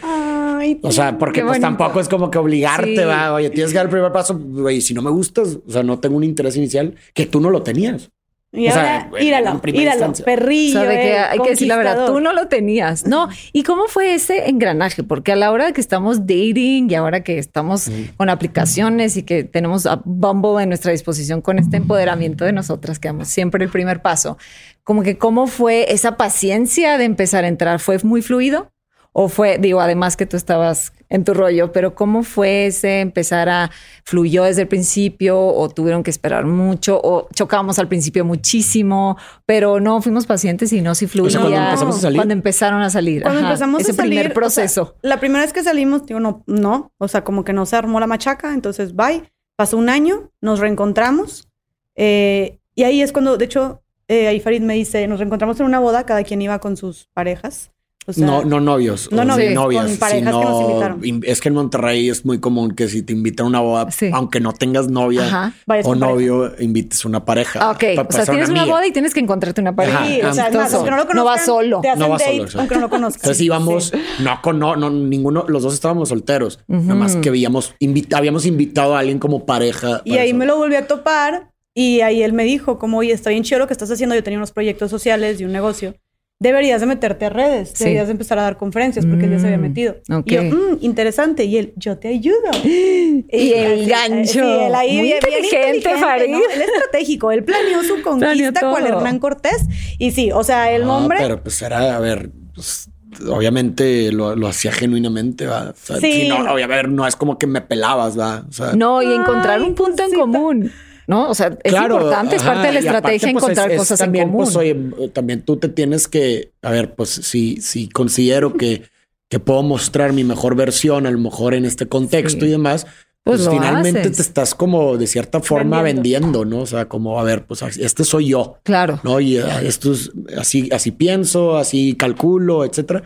o sea, porque pues tampoco es como que obligarte, va, oye, tienes que dar el primer paso, oye, si no me gustas, o sea, no tengo un interés inicial que tú no lo tenías. Y ahora, íralo, íralo, perrillo. O sea, de que eh, hay que decir la verdad, tú no lo tenías. No, ¿y cómo fue ese engranaje? Porque a la hora que estamos dating y ahora que estamos con aplicaciones y que tenemos a Bumble en nuestra disposición con este empoderamiento de nosotras, que damos siempre el primer paso, como que cómo fue esa paciencia de empezar a entrar, ¿fue muy fluido? ¿O fue, digo, además que tú estabas en tu rollo, pero cómo fue ese empezar a fluyó desde el principio o tuvieron que esperar mucho o chocábamos al principio muchísimo, pero no fuimos pacientes y no si fluía cuando, empezaron a salir. Cuando empezamos ese a salir, primer proceso. la primera vez que salimos, digo, no, no, o sea, como que no se armó la machaca, entonces bye. Pasó un año, nos reencontramos eh, y ahí es cuando, de hecho, eh, ahí Farid me dice, nos reencontramos en una boda, cada quien iba con sus parejas no, no novios. No novios, novias, con parejas que nos invitaron. Es que en Monterrey es muy común que si te invitan a una boda, aunque no tengas novia o novio, invites una pareja. Ah, ok, o sea, tienes una boda y tienes que encontrarte una pareja. Sí, o sea, no, lo no vas solo. no vas solo. Aunque no lo conozcas. Entonces íbamos, no con no, no, ninguno, los dos estábamos solteros. Nada más que habíamos, habíamos invitado a alguien como pareja. Y ahí me lo volví a topar y ahí él me dijo como, oye, está bien chido lo que estás haciendo. Yo tenía unos proyectos sociales y un negocio deberías de meterte a redes, deberías de empezar a dar conferencias porque él ya se había mm, metido. Y yo, mm, interesante. Y él, yo te ayudo. y, el gancho. él ahí Muy inteligente, Farid. Él es estratégico. Él planeó su conquista con Hernán Cortés. Y sí, o sea, el hombre... Pero pues era, a ver... Pues, obviamente lo, hacía genuinamente, ¿va? sí. no, obviamente no es como que me pelabas, ¿va? no, y encontrar un punto en común. ¿No? O sea, es importante, es parte de la estrategia pues, encontrar cosas también, en común. Pues, oye, también tú te tienes que, a ver, pues si, si considero que, que puedo mostrar mi mejor versión, a lo mejor en este contexto y demás, pues, pues finalmente te estás como de cierta forma vendiendo. ¿no? O sea, como, a ver, pues este soy yo. Claro. ¿No? Y ah, esto es así, así pienso, así calculo, etcétera.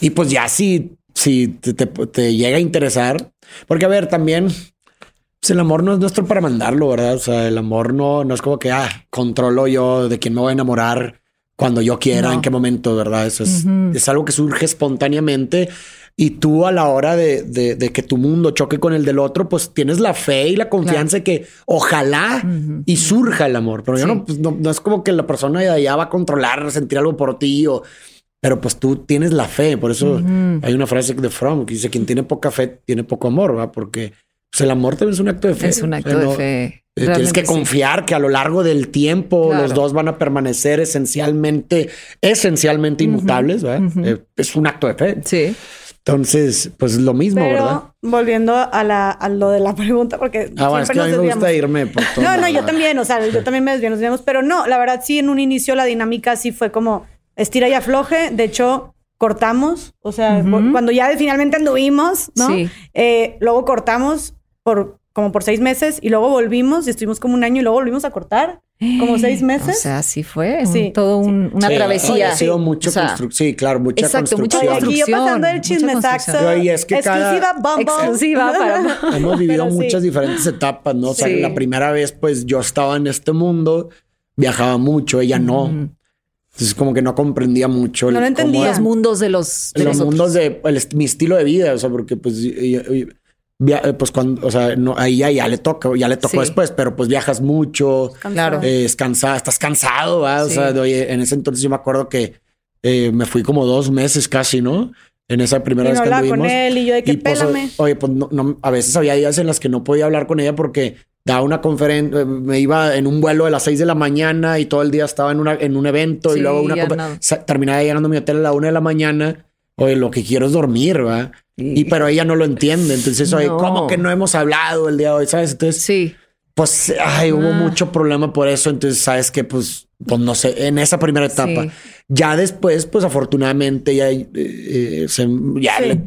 Y pues ya si, si te, te llega a interesar, porque a ver, también pues el amor no es nuestro para mandarlo, ¿verdad? O sea, el amor no, no es como que, ah, controlo yo de quién me voy a enamorar cuando yo quiera, en qué momento, ¿verdad? Eso es, es algo que surge espontáneamente y tú a la hora de, de, que tu mundo choque con el del otro, pues tienes la fe y la confianza de que ojalá y surja el amor. Pero yo pues, no, no, es como que la persona de allá va a controlar, sentir algo por ti o... Pero pues tú tienes la fe, por eso hay una frase de Fromm que dice, quien tiene poca fe tiene poco amor, ¿verdad? Porque pues el amor también es un acto de fe. Es un acto de fe. Eh, tienes que confiar que a lo largo del tiempo los dos van a permanecer esencialmente, esencialmente inmutables. Eh, es un acto de fe. Sí. Entonces, pues lo mismo, ¿verdad? Volviendo a, la, a lo de la pregunta, porque ah, bueno, es que a mí me gusta irme por todo. No, no, yo también, o sea, yo también me desviamos, pero no, la verdad sí, en un inicio la dinámica sí fue como estira y afloje. De hecho, cortamos, o sea, cuando ya finalmente anduvimos, ¿no? Sí. Eh, luego cortamos por como por seis meses y luego volvimos y estuvimos como un año y luego volvimos a cortar. como seis meses. O sea, sí fue sí. todo un, una travesía. Ha sido mucho construcción. Sí, claro, mucha exacto, construcción. Mucha construcción. Yo pasando el chismesaxo. Y es que exclusiva cada, Exclusiva para... Hemos vivido muchas diferentes etapas, ¿no? O sea, la primera vez, pues, yo estaba en este mundo, viajaba mucho, ella no. Entonces, como que no comprendía mucho. No lo entendía. Los mundos de los... De los, mundos de mi estilo de vida. O sea, porque, pues... Eh, pues cuando, o sea, no, ahí ya, ya le toca, ya le tocó después, pero pues viajas mucho, claro, eh, es cansado, estás cansado, ¿va? o sea, oye, en ese entonces yo me acuerdo que eh, me fui como dos meses casi, ¿no? En esa primera vez que con él y yo de que pues, pélame. Oye, pues no, a veces había días en las que no podía hablar con ella porque daba una conferencia, me iba en un vuelo de las seis de la mañana y todo el día estaba en, una, en un evento y luego una terminaba llegando a mi hotel a la una de la mañana. Oye, lo que quiero es dormir, ¿va? Y, pero ella no lo entiende. Entonces, oye, ¿cómo que no hemos hablado el día de hoy? ¿Sabes? Entonces, sí. Pues, ay, hubo ah. mucho problema por eso. Entonces, sabes que, pues, pues no sé, en esa primera etapa. Ya después, pues afortunadamente ya, eh, eh, se,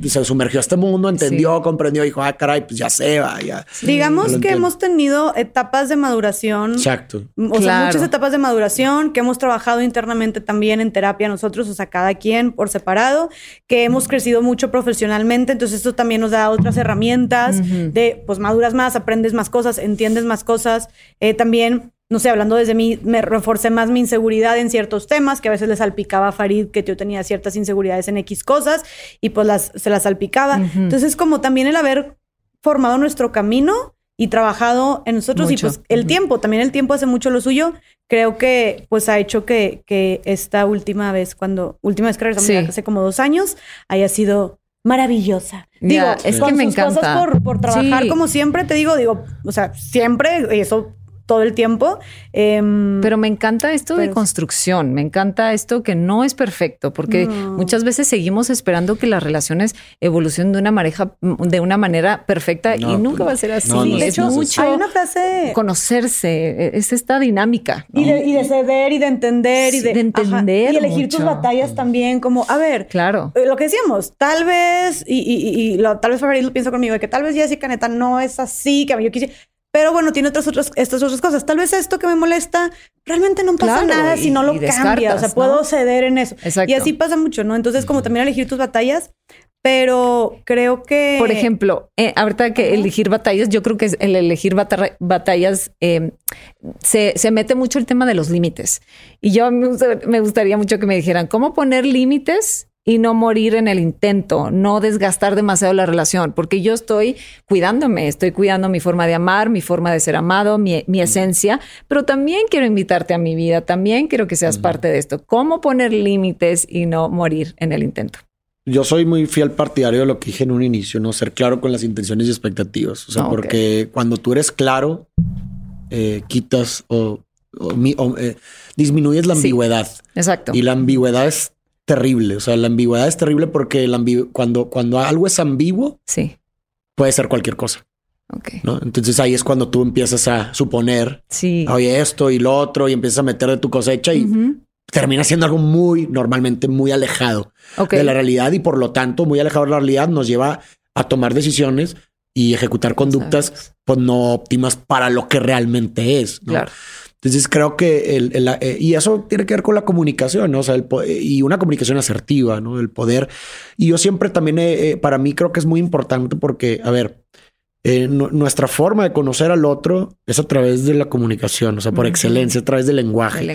se, sumergió a este mundo, entendió, comprendió, dijo, ah, caray, pues ya se va, ya. Digamos que hemos tenido etapas de maduración. Exacto. O sea, muchas etapas de maduración que hemos trabajado internamente también en terapia nosotros, o sea, cada quien por separado, que hemos crecido mucho profesionalmente, entonces esto también nos da otras herramientas de, pues maduras más, aprendes más cosas, entiendes más cosas. Eh, también no sé, hablando desde mí, me reforcé más mi inseguridad en ciertos temas, que a veces le salpicaba a Farid que yo tenía ciertas inseguridades en X cosas y pues las, se las salpicaba. Entonces, como también el haber formado nuestro camino y trabajado en nosotros y pues el tiempo, también el tiempo hace mucho lo suyo, creo que pues ha hecho que, que esta última vez, cuando, última vez que regresamos hace como dos años, haya sido maravillosa. digo, es que me encanta. por, por trabajar como siempre, te digo, digo, o sea, siempre, eso todo el tiempo. Em, Pero me encanta esto de construcción, me encanta esto que no es perfecto, porque muchas veces seguimos esperando que las relaciones evolucionen de una mareja, de una manera perfecta y nunca va a ser así. de hecho, hay una frase conocerse, es esta dinámica. Y, de, ceder y de entender y de, entender. y elegir tus batallas también, como, a ver, claro. Eh, lo que decíamos, tal vez, y, y, lo, tal vez Farid lo piensa conmigo, de que tal vez Jessica neta no es así, que yo quisiera pero bueno, tiene otras, otras, estas otras cosas. Tal vez esto que me molesta, realmente no pasa nada si no lo cambia. O sea, puedo ceder en eso. Y así pasa mucho, ¿no? Entonces, como también elegir tus batallas, pero creo que. Por ejemplo, eh, ahorita que elegir batallas, yo creo que el elegir batallas em, se, se, mete mucho el tema de los límites. Y yo me gustaría mucho que me dijeran cómo poner límites y no morir en el intento, no desgastar demasiado la relación, porque yo estoy cuidándome, estoy cuidando mi forma de amar, mi forma de ser amado, mi, esencia, pero también quiero invitarte a mi vida, también quiero que seas parte de esto. ¿Cómo poner límites y no morir en el intento? Yo soy muy fiel partidario de lo que dije en un inicio, no ser claro con las intenciones y expectativas. O sea, porque cuando tú eres claro, eh, quitas o, eh, disminuyes la ambigüedad. exacto. Y la ambigüedad es terrible. O sea, la ambigüedad es terrible porque cuando, cuando algo es ambiguo, sí. puede ser cualquier cosa. Okay. ¿no? Entonces ahí es cuando tú empiezas a suponer, sí. oye, esto y lo otro, y empiezas a meter de tu cosecha y termina siendo algo muy, normalmente muy alejado de la realidad y por lo tanto muy alejado de la realidad nos lleva a tomar decisiones y ejecutar conductas pues no óptimas para lo que realmente es. Claro. Entonces creo que el, eh, y eso tiene que ver con la comunicación, ¿no? O sea, el, y una comunicación asertiva, ¿no? El poder. Y yo siempre también, eh, para mí creo que es muy importante porque, a ver, eh, nuestra forma de conocer al otro es a través de la comunicación, o sea, por excelencia, a través del lenguaje.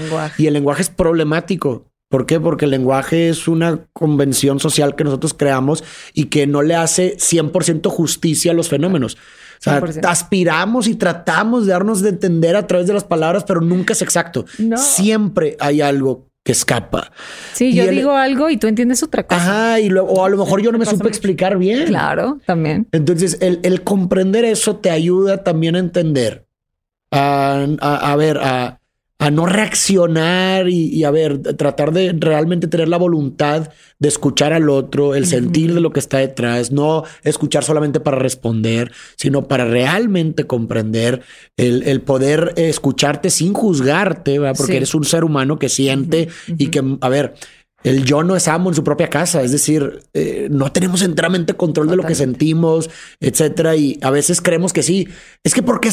Y el lenguaje es problemático. ¿Por qué? Porque el lenguaje es una convención social que nosotros creamos y que no le hace 100% justicia a los fenómenos. Sea, aspiramos y tratamos de darnos de entender a través de las palabras, pero nunca es exacto. Siempre hay algo que escapa. Sí, yo digo algo y tú entiendes otra cosa. Ajá, y luego, o a lo mejor yo no me supe explicar bien. Claro, también. Entonces, el, comprender eso te ayuda también a entender, a ver, a, a no reaccionar y, a ver, tratar de realmente tener la voluntad de escuchar al otro, el sentir de lo que está detrás, no escuchar solamente para responder, sino para realmente comprender, el, poder escucharte sin juzgarte, porque eres un ser humano que siente y que, a ver, el yo no es amo en su propia casa, es decir, eh, no tenemos enteramente control de lo que sentimos, etcétera. Y a veces creemos que sí. Es que porque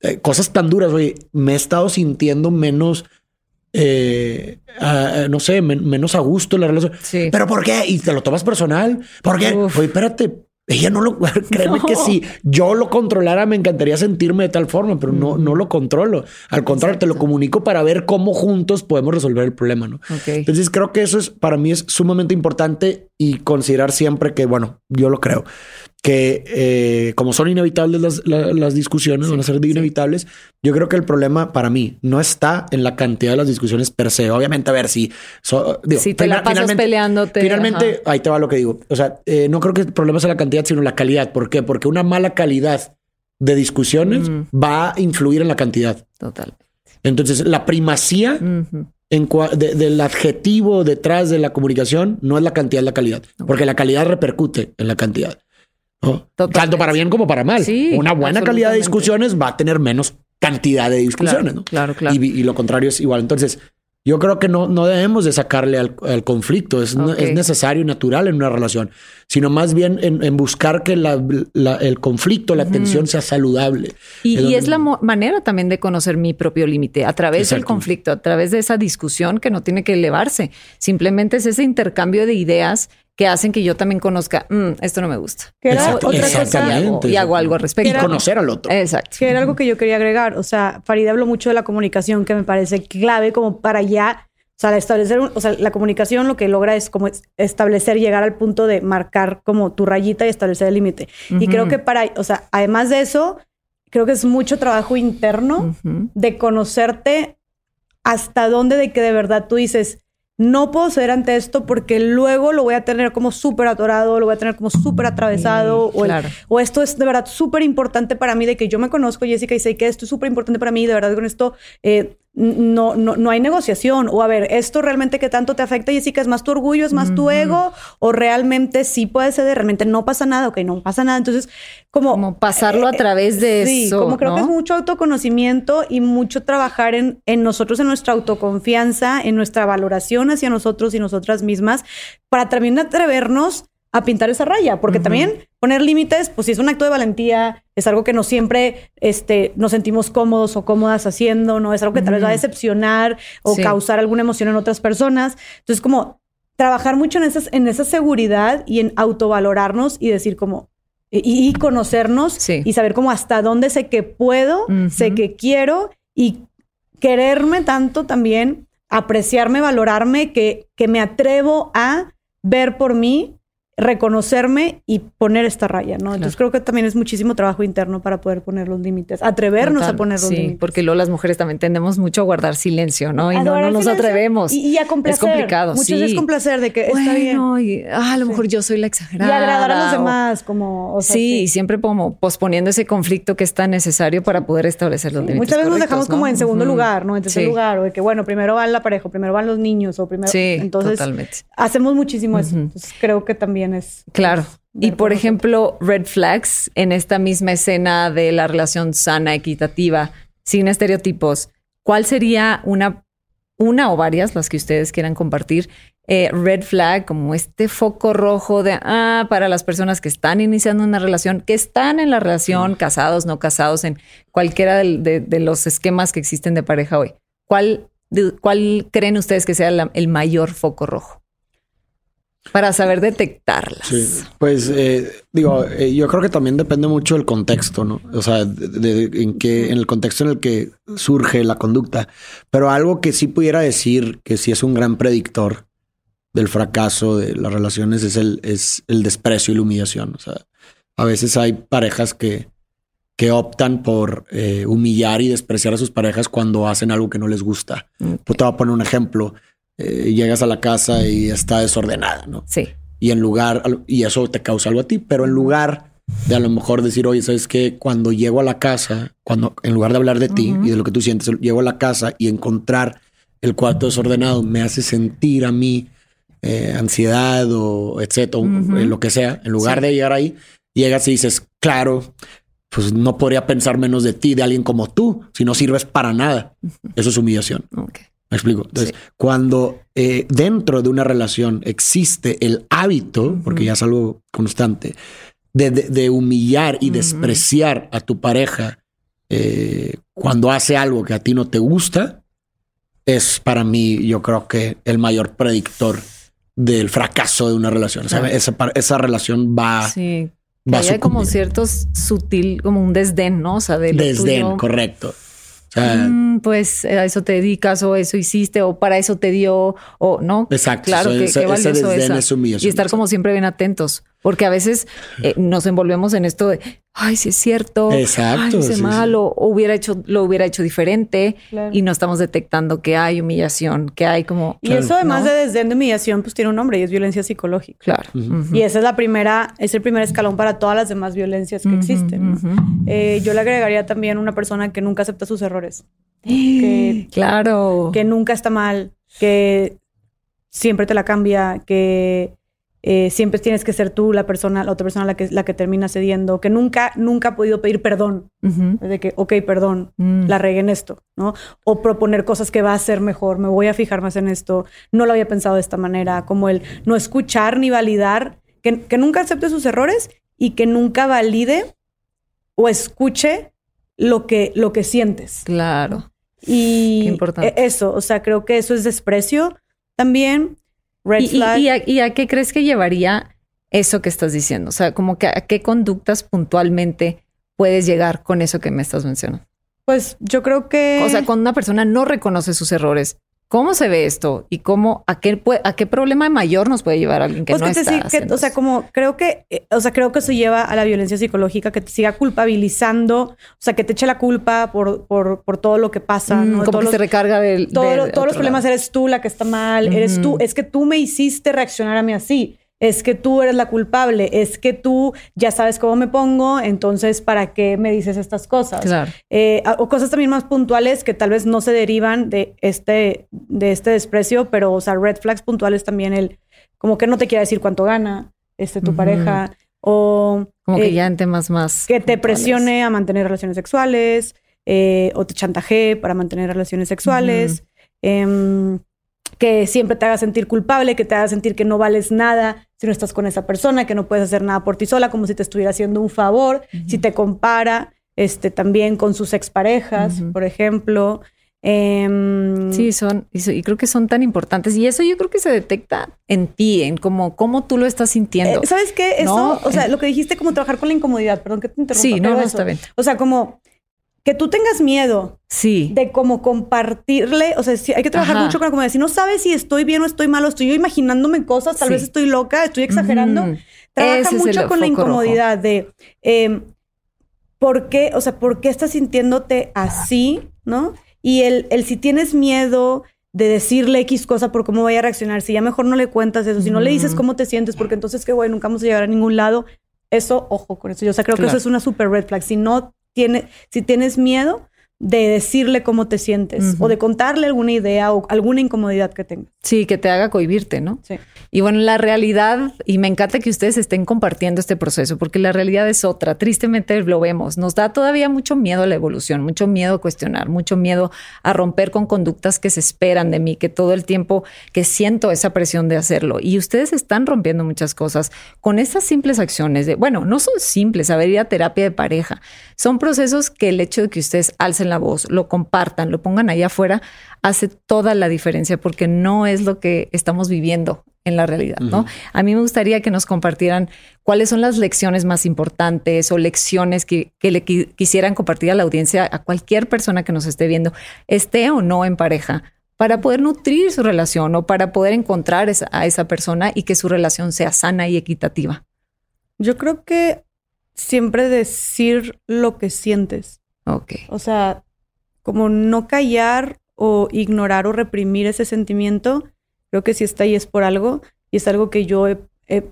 eh, cosas tan duras, oye, me he estado sintiendo menos, eh, no sé, menos a gusto en la relación. Sí. Pero ¿por qué? Y te lo tomas personal. ¿Por qué? Oye, espérate, ella no lo, créeme que si yo lo controlara me encantaría sentirme de tal forma, pero no, no lo controlo. Al contrario, te lo comunico para ver cómo juntos podemos resolver el problema, ¿no? Entonces creo que eso es, para mí es sumamente importante y considerar siempre que, bueno, yo lo creo que eh, como son inevitables las, discusiones, van a ser inevitables, yo creo que el problema para mí no está en la cantidad de las discusiones per se. Obviamente, a ver si... si te la pasas peleándote. Finalmente, ahí te va lo que digo. O sea, eh, no creo que el problema sea la cantidad, sino la calidad. ¿Por qué? Porque una mala calidad de discusiones mm. va a influir en la cantidad. Total. Entonces, la primacía... En del adjetivo detrás de la comunicación no es la cantidad, es la calidad, porque la calidad repercute en la cantidad. Tanto para bien como para mal. Una buena calidad de discusiones va a tener menos cantidad de discusiones. Claro, claro. Y, lo contrario es igual. Entonces, yo creo que no, no debemos de sacarle al, conflicto. Es, es, necesario y natural en una relación, sino más bien en, buscar que el conflicto, la tensión sea saludable. Y es, la manera también de conocer mi propio límite a través del conflicto, a través de esa discusión que no tiene que elevarse. Simplemente es ese intercambio de ideas que hacen que yo también conozca, mm, esto no me gusta. Que era otra cosa y hago algo al respecto. Y conocer al otro. Exacto. Que era algo que yo quería agregar. O sea, Farida habló mucho de la comunicación que me parece clave como para ya, o sea, establecer, o sea, la comunicación lo que logra es como establecer, llegar al punto de marcar como tu rayita y establecer el límite. Y creo que para, o sea, además de eso, creo que es mucho trabajo interno de conocerte hasta dónde de que de verdad tú dices, no puedo ceder ante esto porque luego lo voy a tener como súper atorado, lo voy a tener como súper atravesado, o, esto es de verdad súper importante para mí, de que yo me conozco, Jessica, y sé que esto es súper importante para mí, de verdad con esto eh, no, no, no hay negociación. O a ver, ¿esto realmente que tanto te afecta, Jessica? ¿Es más tu orgullo? ¿Es más tu ego? ¿O realmente sí puede ser, realmente no pasa nada? Ok, no pasa nada. Entonces, como... Como pasarlo a eh, través de sí, eso. como creo que es mucho autoconocimiento y mucho trabajar en, en nosotros, en nuestra autoconfianza, en nuestra valoración hacia nosotros y nosotras mismas, para también atrevernos a pintar esa raya, porque también poner límites, pues si es un acto de valentía, es algo que no siempre este, nos sentimos cómodos o cómodas haciendo, ¿no? Es algo que tal vez va a decepcionar o causar alguna emoción en otras personas. Entonces, como trabajar mucho en, esas, en esa seguridad y en autovalorarnos y decir como, y, conocernos y saber como hasta dónde sé que puedo, sé que quiero y quererme tanto también, apreciarme, valorarme, que, que me atrevo a ver por mí reconocerme y poner esta raya, ¿no? Entonces creo que también es muchísimo trabajo interno para poder poner los límites, atrevernos a poner los límites. porque luego las mujeres también tendemos mucho a guardar silencio, ¿no? Y no, nos atrevemos. Y, a complacer. Es complicado, Muchas veces complacer de que está bien. Y, ah, a lo mejor yo soy la exagerada. Y agradar a los demás, como... sí, siempre como posponiendo ese conflicto que es tan necesario para poder establecer los límites. Muchas veces nos dejamos como en segundo lugar, ¿no? En tercer lugar, o de que, bueno, primero va la pareja, primero van los niños, o primero... Sí, Entonces, totalmente. hacemos muchísimo eso. Entonces creo que también Claro. Y por ejemplo, red flags en esta misma escena de la relación sana, equitativa, sin estereotipos, ¿cuál sería una, una o varias, las que ustedes quieran compartir, eh, red flag, como este foco rojo de, ah, para las personas que están iniciando una relación, que están en la relación, casados, no casados, en cualquiera de, los esquemas que existen de pareja hoy? ¿Cuál, cuál creen ustedes que sea el mayor foco rojo? Para saber detectarlas. Sí, pues eh, digo, eh, yo creo que también depende mucho del contexto, ¿no? O sea, de, en qué, en el contexto en el que surge la conducta. Pero algo que sí pudiera decir que sí es un gran predictor del fracaso de las relaciones es el, es el desprecio y la humillación. O sea, a veces hay parejas que, que optan por eh, humillar y despreciar a sus parejas cuando hacen algo que no les gusta. Pues te voy a poner un ejemplo. Eh, llegas a la casa y está desordenada, ¿no? Sí. Y en lugar, y eso te causa algo a ti, pero en lugar de a lo mejor decir, oye, ¿sabes qué? Cuando llego a la casa, cuando en lugar de hablar de ti y de lo que tú sientes, llego a la casa y encontrar el cuarto desordenado me hace sentir a mí eh, ansiedad o etcétera, lo que sea, en lugar de llegar ahí, llegas y dices, claro, pues no podría pensar menos de ti, de alguien como tú, si no sirves para nada. Eso es humillación. Me explico. Entonces, cuando eh, dentro de una relación existe el hábito, porque ya es algo constante, de, humillar y despreciar a tu pareja eh, cuando hace algo que a ti no te gusta, es para mí, yo creo que el mayor predictor del fracaso de una relación. O sea, esa, esa, relación va. Sí. Va hay como cierto sutil, como un desdén, ¿no? O sea, de Desdén, correcto. Mm, pues a eso te dedicas o eso hiciste o para eso te dio o no. Exacto. Claro, que, qué valioso eso. Y estar como siempre bien atentos. Porque a veces eh, nos envolvemos en esto de, ay, si es cierto, Exacto, ay, hice mal, O, hubiera hecho, lo hubiera hecho diferente y no estamos detectando que hay humillación, que hay como. Y eso, además de desdén de humillación, pues tiene un nombre y es violencia psicológica. Claro. Y esa es la primera, es el primer escalón para todas las demás violencias que existen. Eh, yo le agregaría también una persona que nunca acepta sus errores. claro. Que nunca está mal, que siempre te la cambia, que eh, siempre tienes que ser tú la persona, la otra persona la que, la que termina cediendo, que nunca, nunca ha podido pedir perdón. De que, ok, perdón, mm. la regué en esto, ¿no? O proponer cosas que va a ser mejor, me voy a fijar más en esto, no lo había pensado de esta manera, como el no escuchar ni validar, que, que nunca acepte sus errores y que nunca valide o escuche lo que, lo que sientes. Claro. Y e, eso, o sea, creo que eso es desprecio también. ¿Y, Y, a, qué crees que llevaría eso que estás diciendo? O sea, como que a qué conductas puntualmente puedes llegar con eso que me estás mencionando. Pues yo creo que... O sea, cuando una persona no reconoce sus errores, ¿Cómo se ve esto? ¿Y cómo, a qué, a qué problema mayor nos puede llevar alguien que pues no que está O sea, como creo que, eh, o sea, creo que eso lleva a la violencia psicológica, que te siga culpabilizando, o sea, que te eche la culpa por, por, por todo lo que pasa. Mm, como que se recarga del... todos los problemas eres tú la que está mal, eres tú, es que tú me hiciste reaccionar a mí así es que tú eres la culpable, es que tú ya sabes cómo me pongo, entonces ¿para qué me dices estas cosas? Claro. Eh, o cosas también más puntuales que tal vez no se derivan de este, de este desprecio, pero, o sea, red flags puntuales también, el como que no te quiere decir cuánto gana este, tu pareja, o... Como que eh, ya en temas más... Que te presione a mantener relaciones sexuales, eh, o te chantajee para mantener relaciones sexuales que siempre te haga sentir culpable, que te haga sentir que no vales nada si no estás con esa persona, que no puedes hacer nada por ti sola, como si te estuviera haciendo un favor, si te compara este, también con sus exparejas, por ejemplo. Em, sí, son, y, creo que son tan importantes. Y eso yo creo que se detecta en ti, en cómo, cómo tú lo estás sintiendo. Eh, ¿Sabes qué? Eso, o sea, lo que dijiste, como trabajar con la incomodidad, perdón que te interrumpa. Sí, no, no, está bien. O sea, como que tú tengas miedo sí. de cómo compartirle, o sea, hay que trabajar mucho con la comunidad. Si no sabes si estoy bien o estoy mal, o estoy yo imaginándome cosas, tal vez estoy loca, estoy exagerando. Trabaja mucho con la incomodidad de em, por qué, o sea, por qué estás sintiéndote así, ¿no? Y el, el si tienes miedo de decirle X cosa por cómo vaya a reaccionar, si ya mejor no le cuentas eso, si no le dices cómo te sientes, porque entonces que bueno, nunca vamos a llegar a ningún lado. Eso, ojo con eso. Yo o sea, creo que eso es una super red flag. Si no si tienes miedo de decirle cómo te sientes o de contarle alguna idea o alguna incomodidad que tengas. Sí, que te haga cohibirte, ¿no? Sí. Y bueno, la realidad, y me encanta que ustedes estén compartiendo este proceso, porque la realidad es otra. Tristemente lo vemos. Nos da todavía mucho miedo a la evolución, mucho miedo a cuestionar, mucho miedo a romper con conductas que se esperan de mí, que todo el tiempo que siento esa presión de hacerlo. Y ustedes están rompiendo muchas cosas con estas simples acciones de, bueno, no son simples, a ver, ir a terapia de pareja. Son procesos que el hecho de que ustedes alcen la voz, lo compartan, lo pongan allá afuera, hace toda la diferencia porque no es lo que estamos viviendo en la realidad, ¿no? A mí me gustaría que nos compartieran cuáles son las lecciones más importantes o lecciones que, le quisieran compartir a la audiencia, a cualquier persona que nos esté viendo, esté o no en pareja, para poder nutrir su relación o para poder encontrar a esa persona y que su relación sea sana y equitativa. Yo creo que siempre decir lo que sientes. Ok. O sea, como no callar o ignorar o reprimir ese sentimiento, creo que si está ahí es por algo y es algo que yo he,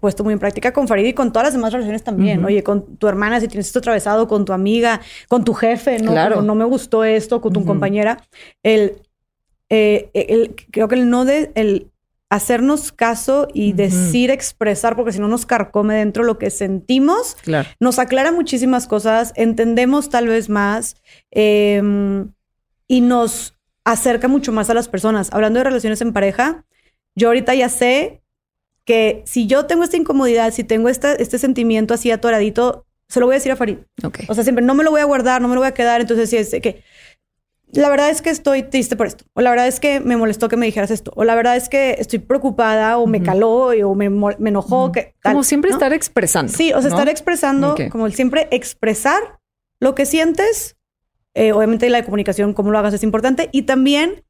puesto muy en práctica con Farid y con todas las demás relaciones también. Oye, con tu hermana, si tienes esto atravesado, con tu amiga, con tu jefe, ¿no? Claro. no me gustó esto, con tu compañera. El, eh, el, creo que el no de, el hacernos caso y decir, expresar, porque si no nos carcome dentro lo que sentimos, claro. nos aclara muchísimas cosas, entendemos tal vez más. Eh, y nos acerca mucho más a las personas. Hablando de relaciones en pareja, yo ahorita ya sé que si yo tengo esta incomodidad, si tengo este, este sentimiento así atoradito, se lo voy a decir a Farid. O sea, siempre no me lo voy a guardar, no me lo voy a quedar. Entonces, si es que la verdad es que estoy triste por esto, o la verdad es que me molestó que me dijeras esto, o la verdad es que estoy preocupada, o me caló, o me, enojó. que, como siempre estar expresando. Sí, o sea, estar expresando, como el siempre expresar lo que sientes. Eh, obviamente la comunicación, cómo lo hagas es importante. Y también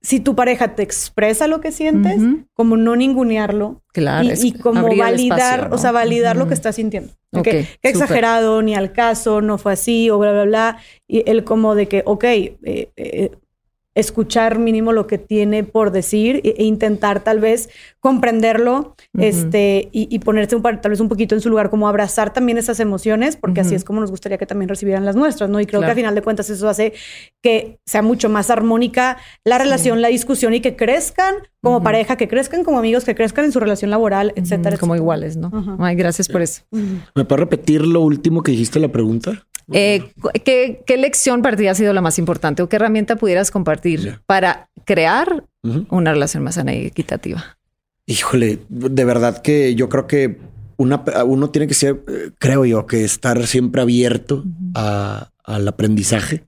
si tu pareja te expresa lo que sientes, como no ningunearlo. Claro. Y, como validar, o sea, validar lo que estás sintiendo. que, exagerado, ni al caso, no fue así, o bla, bla, bla. Y él como de que, ok, eh, eh, escuchar mínimo lo que tiene por decir e, e intentar tal vez comprenderlo este, y, y, ponerse un, tal vez un poquito en su lugar, como abrazar también esas emociones, porque así es como nos gustaría que también recibieran las nuestras, ¿no? Y creo que al final de cuentas eso hace que sea mucho más armónica la relación, la discusión y que crezcan como pareja, que crezcan como amigos, que crezcan en su relación laboral, etcétera. Como iguales, ¿no? Ay, gracias por eso. ¿Me puedes repetir lo último que dijiste la pregunta? Eh, ¿qué, lección para ti ha sido la más importante o qué herramienta pudieras compartir para crear una relación más sana y equitativa? Híjole, de verdad que yo creo que una, uno tiene que ser, eh, creo yo, que estar siempre abierto al aprendizaje.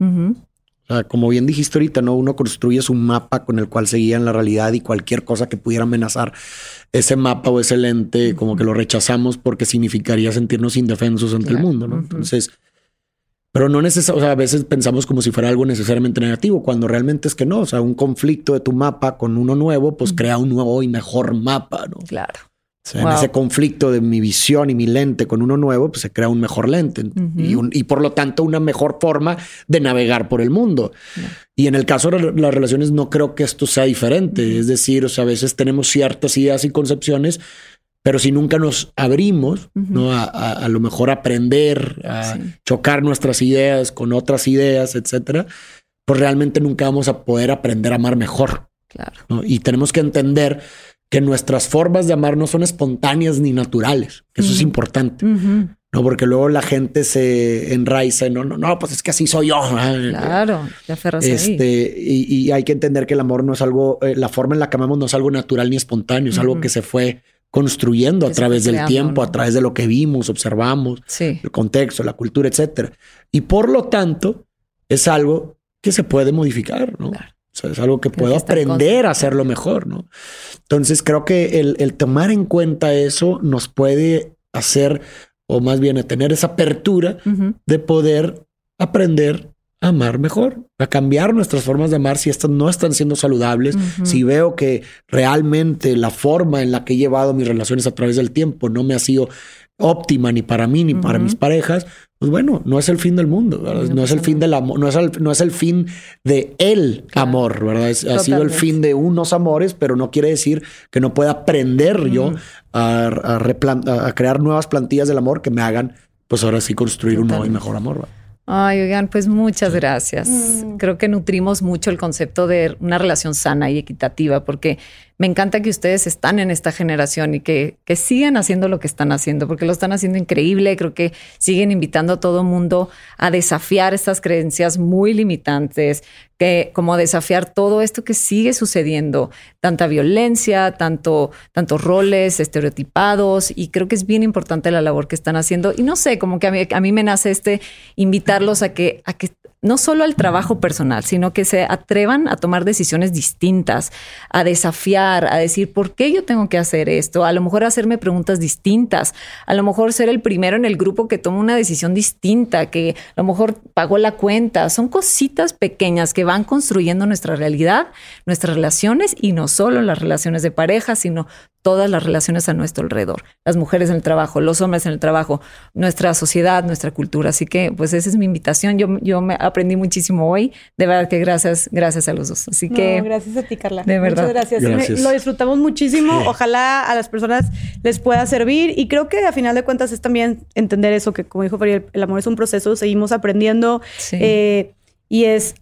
como bien dijiste ahorita, ¿no? Uno construye su mapa con el cual seguía en la realidad y cualquier cosa que pudiera amenazar ese mapa o ese lente, como que lo rechazamos porque significaría sentirnos indefensos ante el mundo, ¿no? Entonces, pero no necesariamente, o sea, a veces pensamos como si fuera algo necesariamente negativo, cuando realmente es que no. O sea, un conflicto de tu mapa con uno nuevo, pues crea un nuevo y mejor mapa, ¿no? Claro. O sea, en ese conflicto de mi visión y mi lente con uno nuevo, pues se crea un mejor lente y, y, por lo tanto una mejor forma de navegar por el mundo. Y en el caso de las relaciones no creo que esto sea diferente. Es decir, o sea, a veces tenemos ciertas ideas y concepciones pero si nunca nos abrimos, ¿no? A, a, lo mejor aprender, a chocar nuestras ideas con otras ideas, etcétera, pues realmente nunca vamos a poder aprender a amar mejor. Claro. Y tenemos que entender que nuestras formas de amar no son espontáneas ni naturales. Eso es importante. No, porque luego la gente se enraiza no, no, no, pues es que así soy yo. Claro, te aferras este, Y, y, hay que entender que el amor no es algo, eh, la forma en la que amamos no es algo natural ni espontáneo, es algo que se fue construyendo a través del tiempo, a través de lo que vimos, observamos, el contexto, la cultura, etcétera. Y por lo tanto, es algo que se puede modificar, ¿no? O sea, es algo que puedo aprender a hacerlo mejor, ¿no? Entonces creo que el, tomar en cuenta eso nos puede hacer, o más bien a tener esa apertura de poder aprender amar mejor, a cambiar nuestras formas de amar si estas no están siendo saludables, si veo que realmente la forma en la que he llevado mis relaciones a través del tiempo no me ha sido óptima ni para mí ni para mis parejas, pues bueno, no es el fin del mundo, no es el fin del amor, no es el, no es el fin de el amor, ¿verdad? ha sido el fin de unos amores, pero no quiere decir que no pueda aprender yo a, a, crear nuevas plantillas del amor que me hagan, pues ahora sí construir un nuevo y mejor amor. ¿verdad? Ay, oigan, pues muchas gracias. Mm. Creo que nutrimos mucho el concepto de una relación sana y equitativa, porque me encanta que ustedes están en esta generación y que, sigan haciendo lo que están haciendo, porque lo están haciendo increíble. Creo que siguen invitando a todo mundo a desafiar estas creencias muy limitantes, que como a desafiar todo esto que sigue sucediendo, tanta violencia, tanto, tantos roles estereotipados, y creo que es bien importante la labor que están haciendo. Y no sé, como que a mí, a me nace este invitarlos a que, a que no solo al trabajo personal, sino que se atrevan a tomar decisiones distintas, a desafiar, a decir, ¿por qué yo tengo que hacer esto? A lo mejor hacerme preguntas distintas, a lo mejor ser el primero en el grupo que toma una decisión distinta, que a lo mejor pagó la cuenta. Son cositas pequeñas que van construyendo nuestra realidad, nuestras relaciones y no solo las relaciones de pareja, sino todas las relaciones a nuestro alrededor, las mujeres en el trabajo, los hombres en el trabajo, nuestra sociedad, nuestra cultura. Así que, pues esa es mi invitación. Yo, yo me aprendí muchísimo hoy. De verdad que gracias, gracias a los dos. Así que... gracias a ti, Carla. De verdad. Muchas gracias. lo disfrutamos muchísimo. Ojalá a las personas les pueda servir. Y creo que a final de cuentas es también entender eso, que como dijo Farid, el amor es un proceso, seguimos aprendiendo. Eh, y es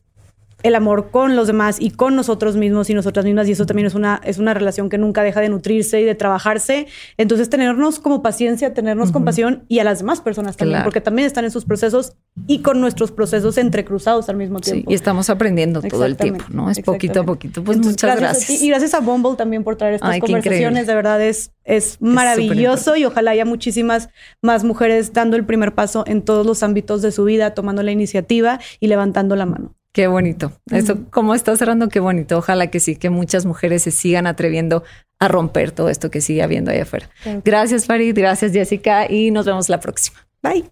el amor con los demás y con nosotros mismos y nosotras mismas y eso también es una, es una relación que nunca deja de nutrirse y de trabajarse. Entonces tenernos como paciencia, tenernos compasión y a las demás personas también, porque también están en sus procesos y con nuestros procesos entrecruzados al mismo tiempo. y estamos aprendiendo todo el tiempo, ¿no? Es poquito a poquito. Pues muchas gracias. y gracias a Bumble también por traer estas conversaciones. De verdad es, es maravilloso y ojalá haya muchísimas más mujeres dando el primer paso en todos los ámbitos de su vida, tomando la iniciativa y levantando la mano. Qué bonito. Eso, como está cerrando, qué bonito. Ojalá que sí, que muchas mujeres se sigan atreviendo a romper todo esto que sigue habiendo ahí afuera. Gracias, Farid. Gracias, Jessica. Y nos vemos la próxima. Bye.